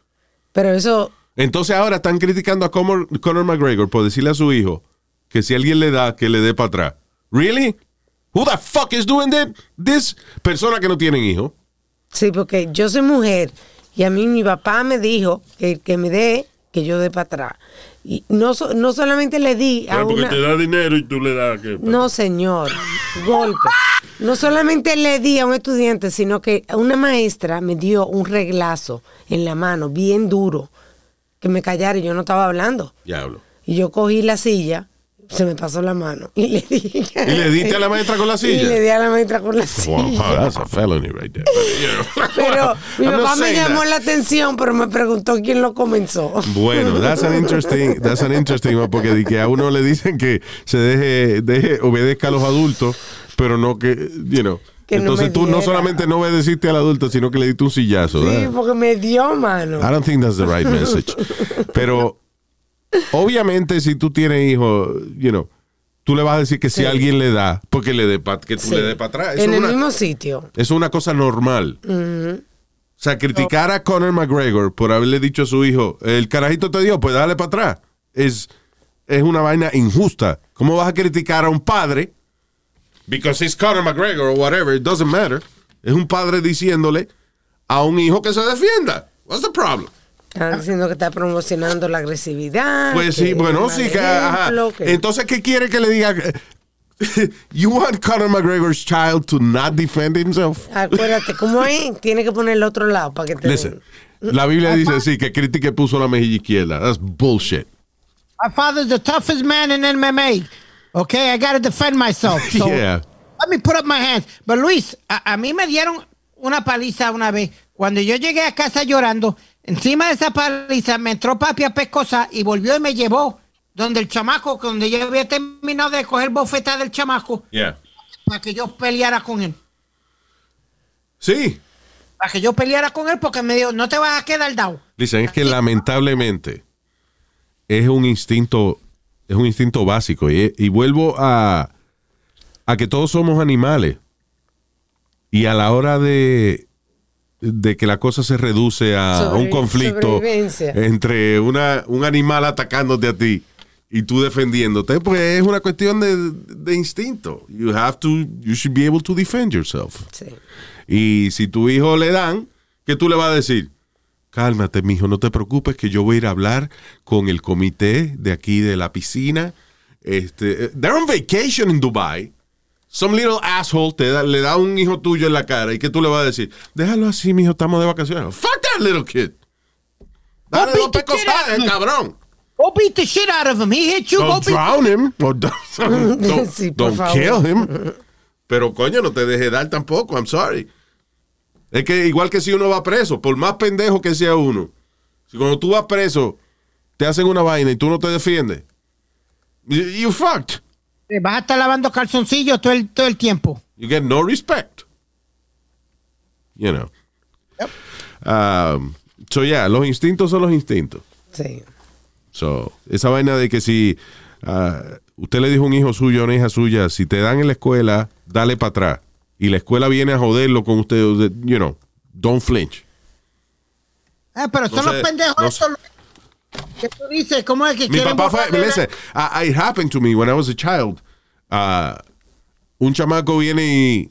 Pero eso, Entonces ahora están criticando a Conor, Conor McGregor por decirle a su hijo que si alguien le da, que le dé para atrás. ¿Really? Who the fuck is doing that? This persona que no tienen hijo. sí, porque yo soy mujer y a mí mi papá me dijo que que me dé, que yo dé para atrás. Y no, no solamente le di a porque una... te da dinero y tú le das. No, señor. Golpe. No solamente le di a un estudiante, sino que una maestra me dio un reglazo en la mano, bien duro, que me callara y yo no estaba hablando. Diablo. Y yo cogí la silla, se me pasó la mano y le di. ¿Y le diste a la maestra con la silla? Y le di a la maestra con la Wow, silla. that's a felony right there. [laughs] Pero mi papá me llamó that. la atención, pero me preguntó quién lo comenzó. Bueno, that's an interesting, that's an interesting one, porque que a uno le dicen que se deje, deje, obedezca a los adultos, pero no que, you know. No Entonces tú no solamente no obedeciste al adulto, sino que le diste un sillazo. Sí, ¿verdad? porque me dio mano. I don't think that's the right message. [laughs] Pero obviamente si tú tienes hijos, you know, tú le vas a decir que si alguien le da, porque le dé que tú Sí. le des para atrás. Eso En es el una- mismo sitio. es una cosa normal. O sea, criticar a Conor McGregor por haberle dicho a su hijo, el carajito te dio, pues dale para atrás. Es, es una vaina injusta. ¿Cómo vas a criticar a un padre? Because it's Conor McGregor or whatever, it doesn't matter. Es un padre diciéndole a un hijo que se defienda. What's the problem? Están diciendo que está promocionando la agresividad. Pues sí, bueno, sí, que, ajá. ejemplo, que- Entonces, ¿qué quiere que le diga? [laughs] You want Conor McGregor's child to not defend himself? Acuérdate, ¿cómo es? Tiene que poner el otro lado para que te. Listen, la Biblia dice sí, que critique puso la mejilla izquierda. That's bullshit. My father's the toughest man in MMA. Okay, I gotta defend myself. [laughs] So Yeah. let me put up my hands. But Luis, a, a mí me dieron una paliza una vez. Cuando yo llegué a casa llorando, encima de esa paliza me entró papi a pescosa y volvió y me llevó donde el chamaco, donde yo había terminado de coger bofeta del chamaco Yeah. para que yo peleara con él. Sí. Para que yo peleara con él porque me dijo, no te vas a quedar dado. Dicen es que lamentablemente es un instinto, es un instinto básico. Y, y vuelvo a, a que todos somos animales. Y a la hora de, de que la cosa se reduce a Sobrevi- un conflicto entre una, un animal atacándote a ti y tú defendiéndote, pues es una cuestión de, de instinto. You have to, you should be able to defend yourself. Sí. Y si tu hijo le dan, ¿qué tú le vas a decir? Cálmate, mijo, no te preocupes que yo voy a ir a hablar con el comité de aquí de la piscina. Este, eh, they're on vacation in Dubai. Some little asshole te da- le da un hijo tuyo en la cara y ¿qué tú le vas a decir? Déjalo así, mijo, estamos de vacaciones. Fuck that little kid. Dale dos pecosadas, cabrón. Go beat the shit out of him. He hit you. Go Don't beat drown him. [laughs] or don't don't, Sí, don't kill him. Pero coño, no te dejes dar tampoco. I'm sorry. Es que igual que si uno va preso, por más pendejo que sea uno, si cuando tú vas preso te hacen una vaina y tú no te defiendes, you fucked. Te Vas a estar lavando calzoncillos todo el, todo el tiempo. You get no respect. You know. Um, so yeah, los instintos son los instintos. Sí. So, esa vaina de que si ah, usted le dijo a un hijo suyo, a una hija suya, si te dan en la escuela, dale para atrás. Y la escuela viene a joderlo con usted, you know, don't flinch. Ah, pero son sé, los pendejos no estos. ¿Qué tú dices? ¿Cómo es que Mi papá fue, la- listen, uh, it happened to me when I was a child. Uh, un chamaco viene y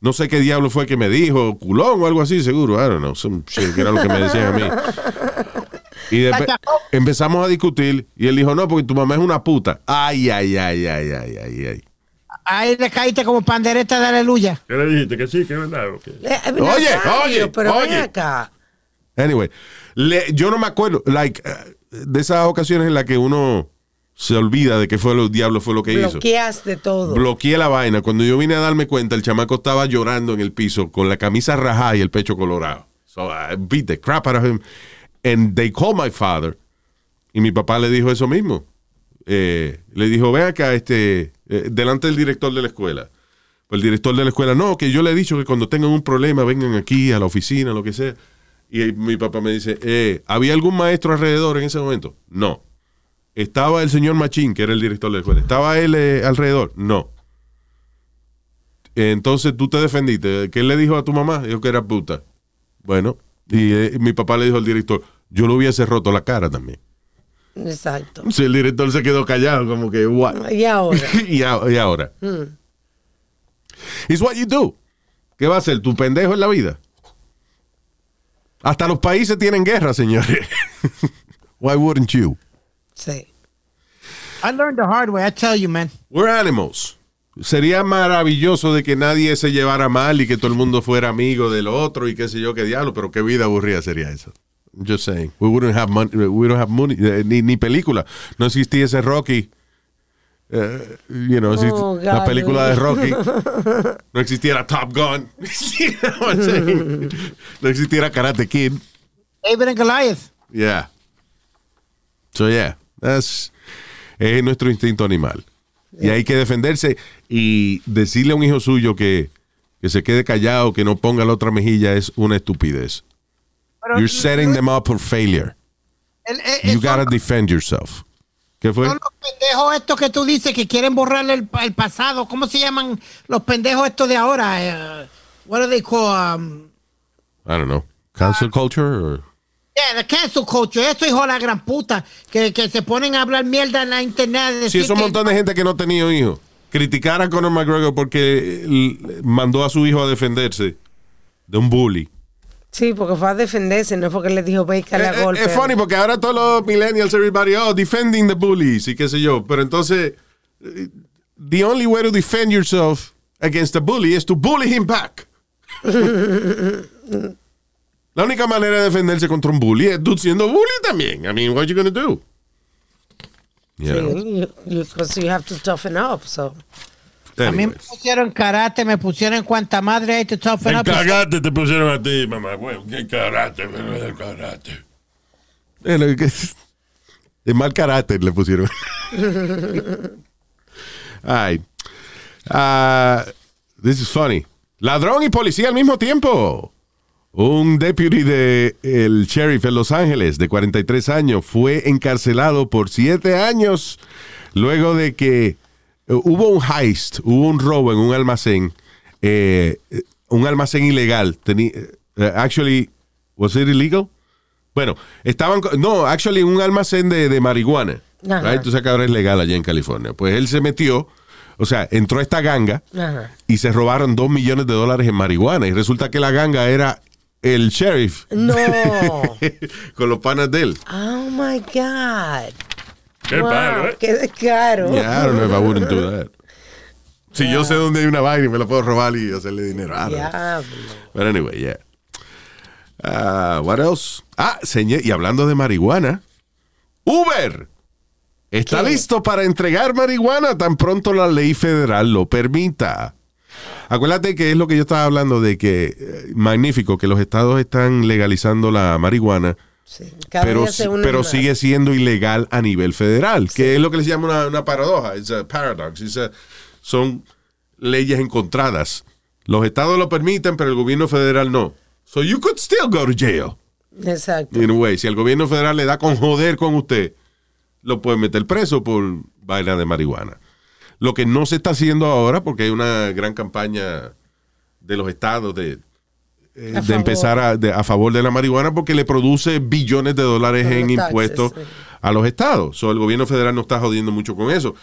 no sé qué diablo fue que me dijo, culón o algo así, seguro. I don't know, some shit, que era lo que me decían a mí. [laughs] Y después empezamos a discutir y él dijo, no, porque tu mamá es una puta. Ay, ay, ay, ay, ay, ay, ay. Ahí le caíste como pandereta de aleluya. ¿Qué le dijiste? Que sí, que es verdad. ok. Eh, Oye, oye, pero ven oye. acá. Anyway, le- yo no me acuerdo, like, de esas ocasiones en las que uno se olvida de que fue lo diablo fue lo que hizo. Bloqueaste todo. Bloqueé la vaina. Cuando yo vine a darme cuenta, el chamaco estaba llorando en el piso con la camisa rajada y el pecho colorado. So I beat the crap out of him. And they called my father. Y mi papá le dijo eso mismo. Eh, le dijo, ven acá, este, eh, delante del director de la escuela. Pues el director de la escuela, no, que yo le he dicho que cuando tengan un problema vengan aquí a la oficina, lo que sea. Y mi papá me dice, eh, ¿había algún maestro alrededor en ese momento? No. ¿Estaba el señor Machín, que era el director de la escuela? ¿Estaba él eh, alrededor? No. Entonces tú te defendiste. ¿Qué le dijo a tu mamá? Dijo que era puta. Bueno, y eh, mi papá le dijo al director, yo le hubiese roto la cara también. Exacto. Sí, el director se quedó callado, como que, what? Y ahora. [laughs] y, a- y ahora. It's what you do. ¿Qué va a hacer? ¿Tu pendejo en la vida? Hasta los países tienen guerra, señores. [laughs] Why wouldn't you? Sí. I learned the hard way, I tell you, man. We're animals. Sería maravilloso de que nadie se llevara mal y que todo el mundo fuera amigo del otro y qué sé yo qué diablo, pero qué vida aburrida sería eso. I'm Just saying. We wouldn't have money, we don't have money, eh, ni, ni película. No existía ese Rocky. Eh, you know, Oh, la God. película de Rocky. [laughs] No existiera Top Gun. You know what I'm saying? no existiera Karate Kid. David and Goliath. Yeah. So yeah, that's es nuestro instinto animal. Y hay que defenderse y decirle a un hijo suyo que, que se quede callado, que no ponga la otra mejilla es una estupidez. Pero You're setting them up for failure. el- el- You gotta defend yourself. ¿Qué fue? son los pendejos estos que tú dices que quieren borrarle el, el pasado. ¿Cómo se llaman los pendejos estos de ahora? Eh, what they? Um, I don't know. Cancel culture or- yeah, the cancel culture. Eso, hijo de la gran puta. Que, que se ponen a hablar mierda en la internet. Sí, es un montón de gente que no ha tenido hijos. Criticar a Conor McGregor porque mandó a su hijo a defenderse de un bully. Sí, porque fue a defenderse, no fue que le dijo y que Eh, eh, golpe. Es funny porque ahora todos los millennials, everybody, oh, defending the bullies y qué sé yo. Pero entonces, eh, the only way to defend yourself against a bully is to bully him back. [laughs] La única manera de defenderse contra un bully es tú siendo bully también. I mean, what you gonna do? You know? Sí, you, you, you have to toughen up, so. A mí me pusieron karate, me pusieron cuanta madre to toughen En up. cagate te pusieron a ti, mamá. Bueno, qué karate, pero es el karate. De mal carácter le pusieron. [laughs] Ay. Ah, this is funny. Ladrón y policía al mismo tiempo. Un deputy de el sheriff en Los Ángeles de 43 años fue encarcelado por 7 años luego de que hubo un heist, hubo un robo en un almacén, eh, eh, un almacén ilegal. Teni- eh, actually, was it illegal? Bueno, estaban, no, actually un almacén de, de marihuana. Right? Tú sabes que ahora es legal allá en California. Pues él se metió, o sea, entró a esta ganga Ajá. y se robaron dos millones de dólares en marihuana. Y resulta que la ganga era el sheriff No. [laughs] con los panas de él. Oh my God. Qué Wow, palo, ¿eh? Qué descaro. Yeah, I don't know if I wouldn't do that. Si yo sé dónde hay una vaina y me la puedo robar y hacerle dinero. Know. Diablo. But anyway, yeah. Ah, what else? Ah, señor, y hablando de marihuana, Uber está ¿Qué? listo para entregar marihuana tan pronto la ley federal lo permita. Acuérdate que es lo que yo estaba hablando de que eh, magnífico que los estados están legalizando la marihuana, Sí. Cada pero, pero sigue siendo ilegal a nivel federal, que es lo que les llama una, una paradoja, es a paradox, it's a- son leyes encontradas. Los estados lo permiten, pero el gobierno federal no. So you could still go to jail. Exacto. In a way, si el gobierno federal le da con joder con usted, lo pueden meter preso por vaina de marihuana. Lo que no se está haciendo ahora, porque hay una gran campaña de los estados de, eh, de favor. empezar a, de- a favor de la marihuana, porque le produce billones de dólares en impuestos sí. a los estados. So, el gobierno federal no está jodiendo mucho con eso.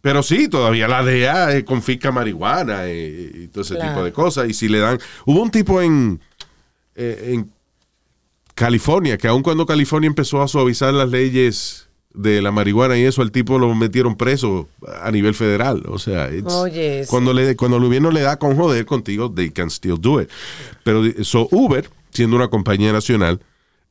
Pero sí, todavía la DEA eh, confisca marihuana eh, y todo ese Claro. tipo de cosas. Y si le dan... Hubo un tipo en, eh, en California, que aun cuando California empezó a suavizar las leyes de la marihuana y eso, al tipo lo metieron preso a nivel federal. O sea, sí. cuando, le, cuando el gobierno le da con joder contigo, they can still do it. Pero so, Uber, siendo una compañía nacional,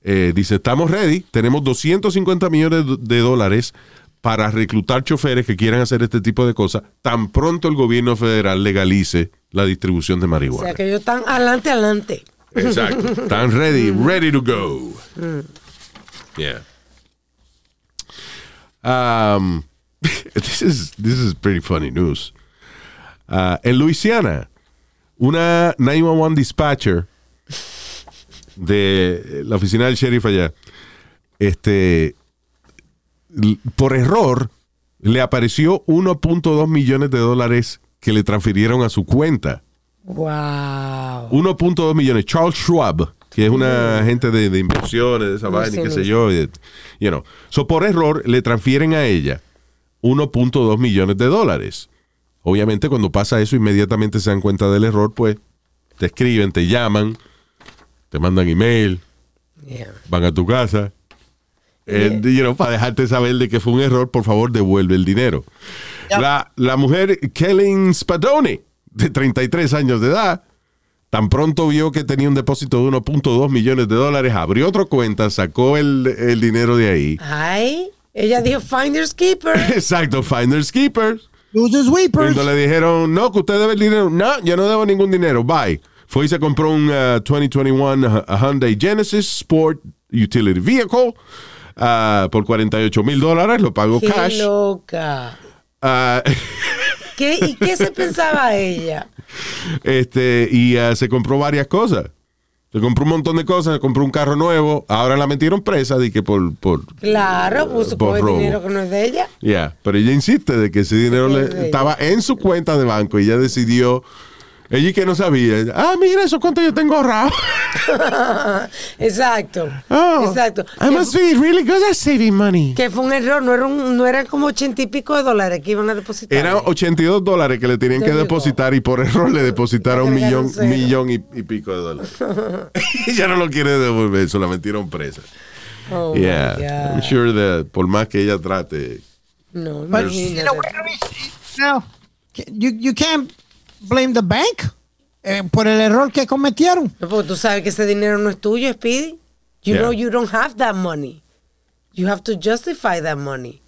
eh, dice, estamos ready, tenemos 250 millones de- dólares para reclutar choferes que quieran hacer este tipo de cosas, tan pronto el gobierno federal legalice la distribución de O marihuana. sea que ellos están adelante, adelante. Exacto. Están ready, ready to go. Yeah. Um, [laughs] this is this is pretty funny news. Uh, en Luisiana, una 911 dispatcher de la oficina del sheriff allá, este, por error, le apareció 1.2 millones de dólares que le transfirieron a su cuenta. Wow. 1.2 millones. Charles Schwab, que es una agente de, de inversiones, de esa No vaina, qué sé yo. y- You know. So, por error, le transfieren a ella 1.2 millones de dólares. Obviamente, cuando pasa eso, inmediatamente se dan cuenta del error, pues te escriben, te llaman, te mandan email, Yeah. van a tu casa. eh, you know, para dejarte saber de que fue un error, por favor, devuelve el dinero. La, la mujer Kellen Spadoni, de 33 años de edad, tan pronto vio que tenía un depósito de 1.2 millones de dólares, abrió otra cuenta, sacó el, el dinero de ahí. Ay, ella dijo Finders Keeper. [laughs] Exacto, Finders Keepers. Losers Weepers. Cuando le dijeron, no, que usted debe el dinero. No, yo no debo ningún dinero. Bye. Fue y se compró un uh, 2021 Hyundai Genesis Sport Utility Vehicle uh, por 48 mil dólares. Lo pagó Qué cash. loca. Uh, [laughs] ¿Qué, ¿Y qué se pensaba ella? este, y uh, se compró varias cosas. Se compró un montón de cosas, se compró un carro nuevo. Ahora la metieron presa de que por, por Claro, puso Por robo. dinero que no es de ella. Ya, pero ella insiste de que ese dinero le- estaba en su cuenta de banco y ella decidió, ella que no sabía, ah, mira eso cuánto yo tengo ahorrado. [laughs] Exacto. Oh, Exacto. I must be really good at saving money. que fue un error, no, era un, no eran como ochenta y pico de dólares que iban a depositar. Eran 82 dólares que le tenían que depositar y por error le depositaron un millón, cero. millón y, y pico de dólares. [laughs] [laughs] ella no lo quiere devolver, eso la metieron presa. Oh, yeah, I'm sure that por más que ella trate, No, But you know, now, you, you can't blame the bank eh, por el error que cometieron. No, porque tú sabes que ese dinero no es tuyo, Speedy. You Yeah. know you don't have that money. You have to justify that money.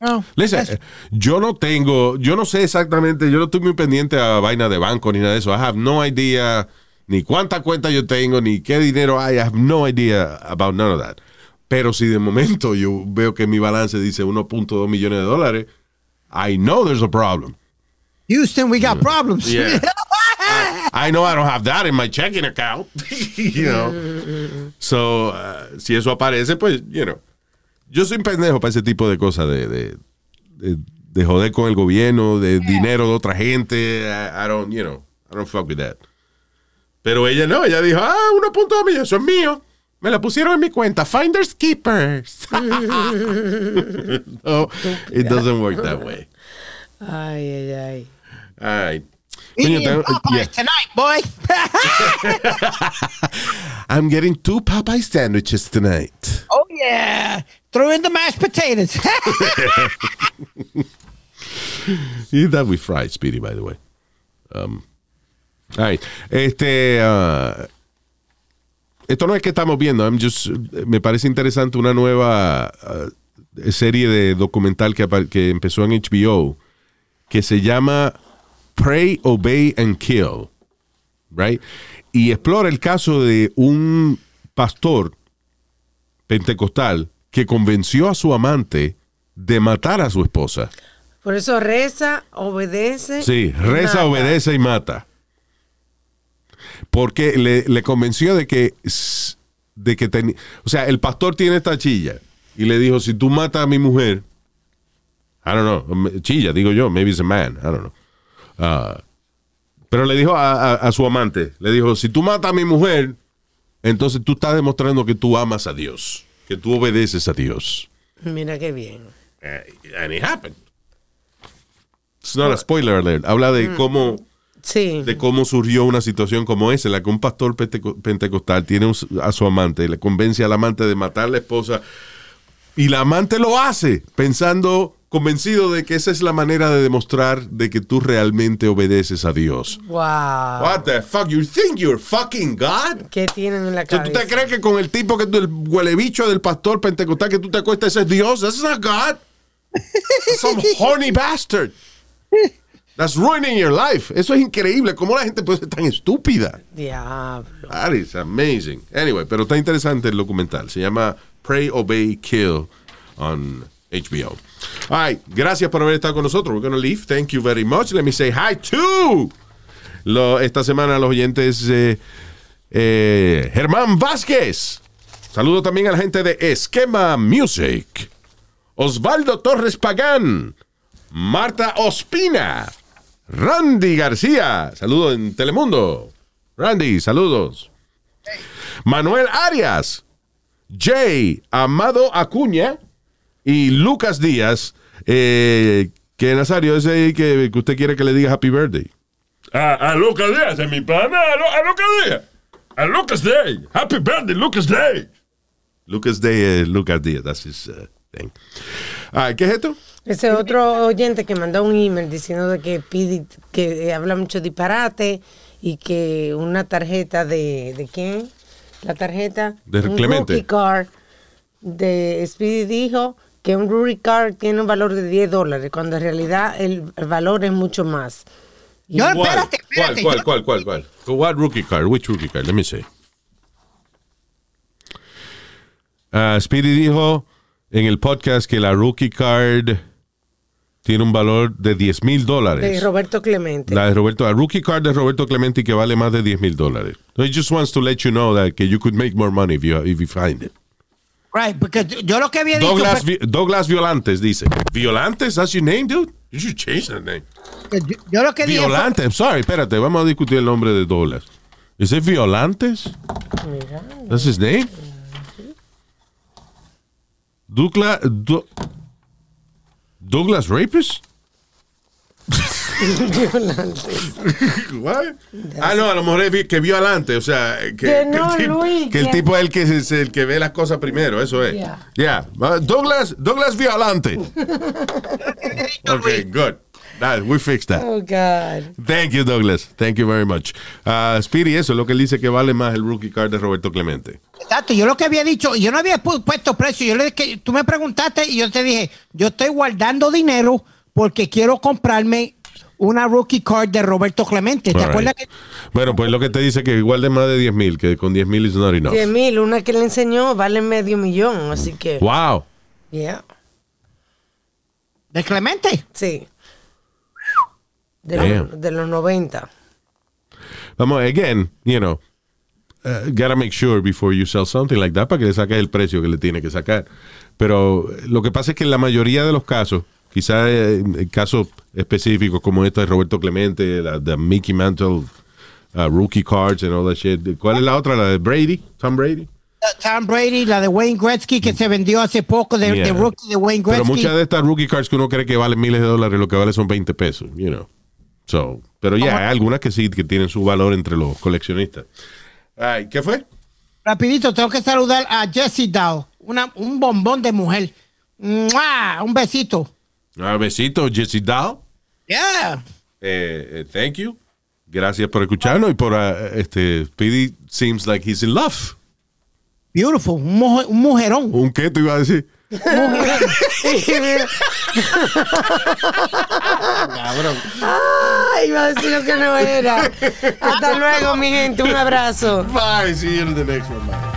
No, Listen, that's- eh, yo no tengo, yo no sé exactamente, yo no estoy muy pendiente a vaina de banco ni nada de eso. I have no idea ni cuánta cuenta yo tengo, ni qué dinero hay. I have no idea about none of that. Pero si de momento yo veo que mi balance dice 1.2 millones de dólares, I know there's a problem. Houston, we got problems. Yeah. [laughs] I know I don't have that in my checking account. [laughs] you know. So, uh, si eso aparece, pues, you know. Yo soy un pendejo para ese tipo de cosas, de, de, de, de joder con el gobierno, de dinero de otra gente. I, I don't, you know, I don't fuck with that. Pero ella no, ella dijo, ah, 1.2 millones, eso es mío. Me la pusieron en mi cuenta. Finders Keepers. [laughs] no, it doesn't work that way. Ay, ay, ay. All right. Coño, tengo- yeah. tonight, boy. [laughs] I'm getting two Popeye sandwiches tonight. oh yeah. Throw in the mashed potatoes. Eat that with fries, Speedy, by the way. Um, all right. Este, uh, esto no es que estamos viendo. I'm just, me parece interesante una nueva uh, serie de documental que, que empezó en HBO que se llama Pray, Obey and Kill. Right? Y explora el caso de un pastor pentecostal que convenció a su amante de matar a su esposa. Por eso reza, obedece. Sí, reza, mata. obedece y mata. Porque le, le convenció de que, de que teni- o sea, el pastor tiene esta chilla y le dijo, si tú matas a mi mujer, I don't know, chilla, digo yo, maybe it's a man, I don't know. Ah, pero le dijo a, a- a su amante, le dijo, si tú matas a mi mujer, entonces tú estás demostrando que tú amas a Dios, que tú obedeces a Dios. Mira qué bien. Eh, and it happened. It's not a spoiler alert. Habla de cómo Sí. de cómo surgió una situación como esa, en la que un pastor penteco- pentecostal tiene un- a su amante y le convence al amante de matar a la esposa y la amante lo hace pensando, convencido de que esa es la manera de demostrar de que tú realmente obedeces a Dios. Wow. What the fuck? You think you're fucking God? ¿Qué tienen en la sea, ¿Tú cabeza? te crees que con el tipo que tú, el huele bicho del pastor pentecostal que tú te acuestas, ese es Dios? That's not God. That's some [laughs] horny bastard. That's ruining your life. Eso es increíble. ¿Cómo la gente puede ser tan estúpida? Diablo. That is amazing. Anyway, pero está interesante el documental. Se llama Pray, Obey, Kill on HBO. All right. Gracias por haber estado con nosotros. We're going to leave. Thank you very much. Let me say hi to lo- esta semana los oyentes eh, Eh, Germán Vázquez. Saludo también a la gente de Esquema Music. Osvaldo Torres Pagán. Marta Ospina. Randy García. Saludo en Telemundo. Randy, saludos. Manuel Arias. Jay Amado Acuña. Y Lucas Díaz. eh, que Nazario, ese ahí que, que usted quiere que le diga Happy Birthday. A, a Lucas Díaz, es mi pana. A, a Lucas Díaz. A Lucas Day. Happy birthday, Lucas Day. Lucas Day, eh, Lucas Díaz, that's his uh, thing. Ah, ¿Qué es esto? Ese otro oyente que mandó un email diciendo de que pide, que habla mucho disparate y que una tarjeta de, ¿de quién? La tarjeta De un Clemente. rookie card de Speedy dijo que un rookie card tiene un valor de 10 dólares, cuando en realidad el, el valor es mucho más. Yo, ¿Cuál? espérate, espérate. ¿Cuál, yo- cuál, cuál, cuál, cuál? What rookie card? Which rookie card? Let me see. Ah, Speedy dijo en el podcast que la rookie card tiene un valor de 10 mil De dólares. Roberto Clemente. La de Roberto, la rookie card de Roberto Clemente que vale más de 10 mil dólares. So he just wants to let you know that que you could make more money if you, if you find it. Right, porque yo lo que había dicho Douglas, fue- Vi- Douglas Violantes dice. Violantes, that's your name, dude? You should change that name. yo, yo lo que dije fue- Violante, I'm sorry, espérate, vamos a discutir el nombre de Douglas. ¿Es it Violantes? Mira. That's his name? Douglas, Du- Douglas Rapist? [laughs] What? Ah, no, a lo mejor es que violante, o sea, que, Que no, el, tipo, Luis, que el que- tipo es el que, es el que ve las cosas primero, eso es. Yeah. Yeah. Uh, Douglas, Douglas Violante. [laughs] okay, good. That, we fixed that. Oh, God. Thank you, Douglas. Thank you very much. Uh, Speedy, eso es lo que él dice que vale más el rookie card de Roberto Clemente. Exacto, yo lo que había dicho, yo no había pu- puesto precio, yo le dije, tú me preguntaste y yo te dije, yo estoy guardando dinero porque quiero comprarme una rookie card de Roberto Clemente. ¿Te All acuerdas right. que Bueno, pues lo que te dice que igual de más de 10 mil, que con 10 mil is not enough. 10 mil, una que le enseñó vale medio millón, así que. Wow. Yeah. de Clemente? Sí. De, Damn. los, de los 90. Vamos, again, you know, uh, gotta make sure before you sell something like that para que le saques el precio que le tiene que sacar. Pero eh, lo que pasa es que en la mayoría de los casos, quizás en casos específicos como este de Roberto Clemente, la de Mickey Mantle, uh, rookie cards and all that shit. ¿Cuál es la otra? La de Brady, Tom Brady. Tom Brady, la de Wayne Gretzky que se vendió hace poco de, Yeah. de rookie de Wayne Pero Gretzky. muchas de estas rookie cards que uno cree que valen miles de dólares, lo que vale son 20 pesos, you know. So, pero ya, hay algunas que sí, que tienen su valor entre los coleccionistas. Ay, ¿Qué fue? Rapidito, tengo que saludar a Jessie Dow, una, un bombón de mujer. ¡Mua! Un besito. Un besito, Jesse Dow. Yeah. Eh, eh, thank you. Gracias por escucharnos y por ah, este Speedy seems like he's in love. Beautiful. Un, mujer- un mujerón. ¿Un qué te iba a decir? [laughs] Ay, iba a decir lo que no era. Hasta luego, mi gente. Un abrazo. Bye, see you in the next one. man.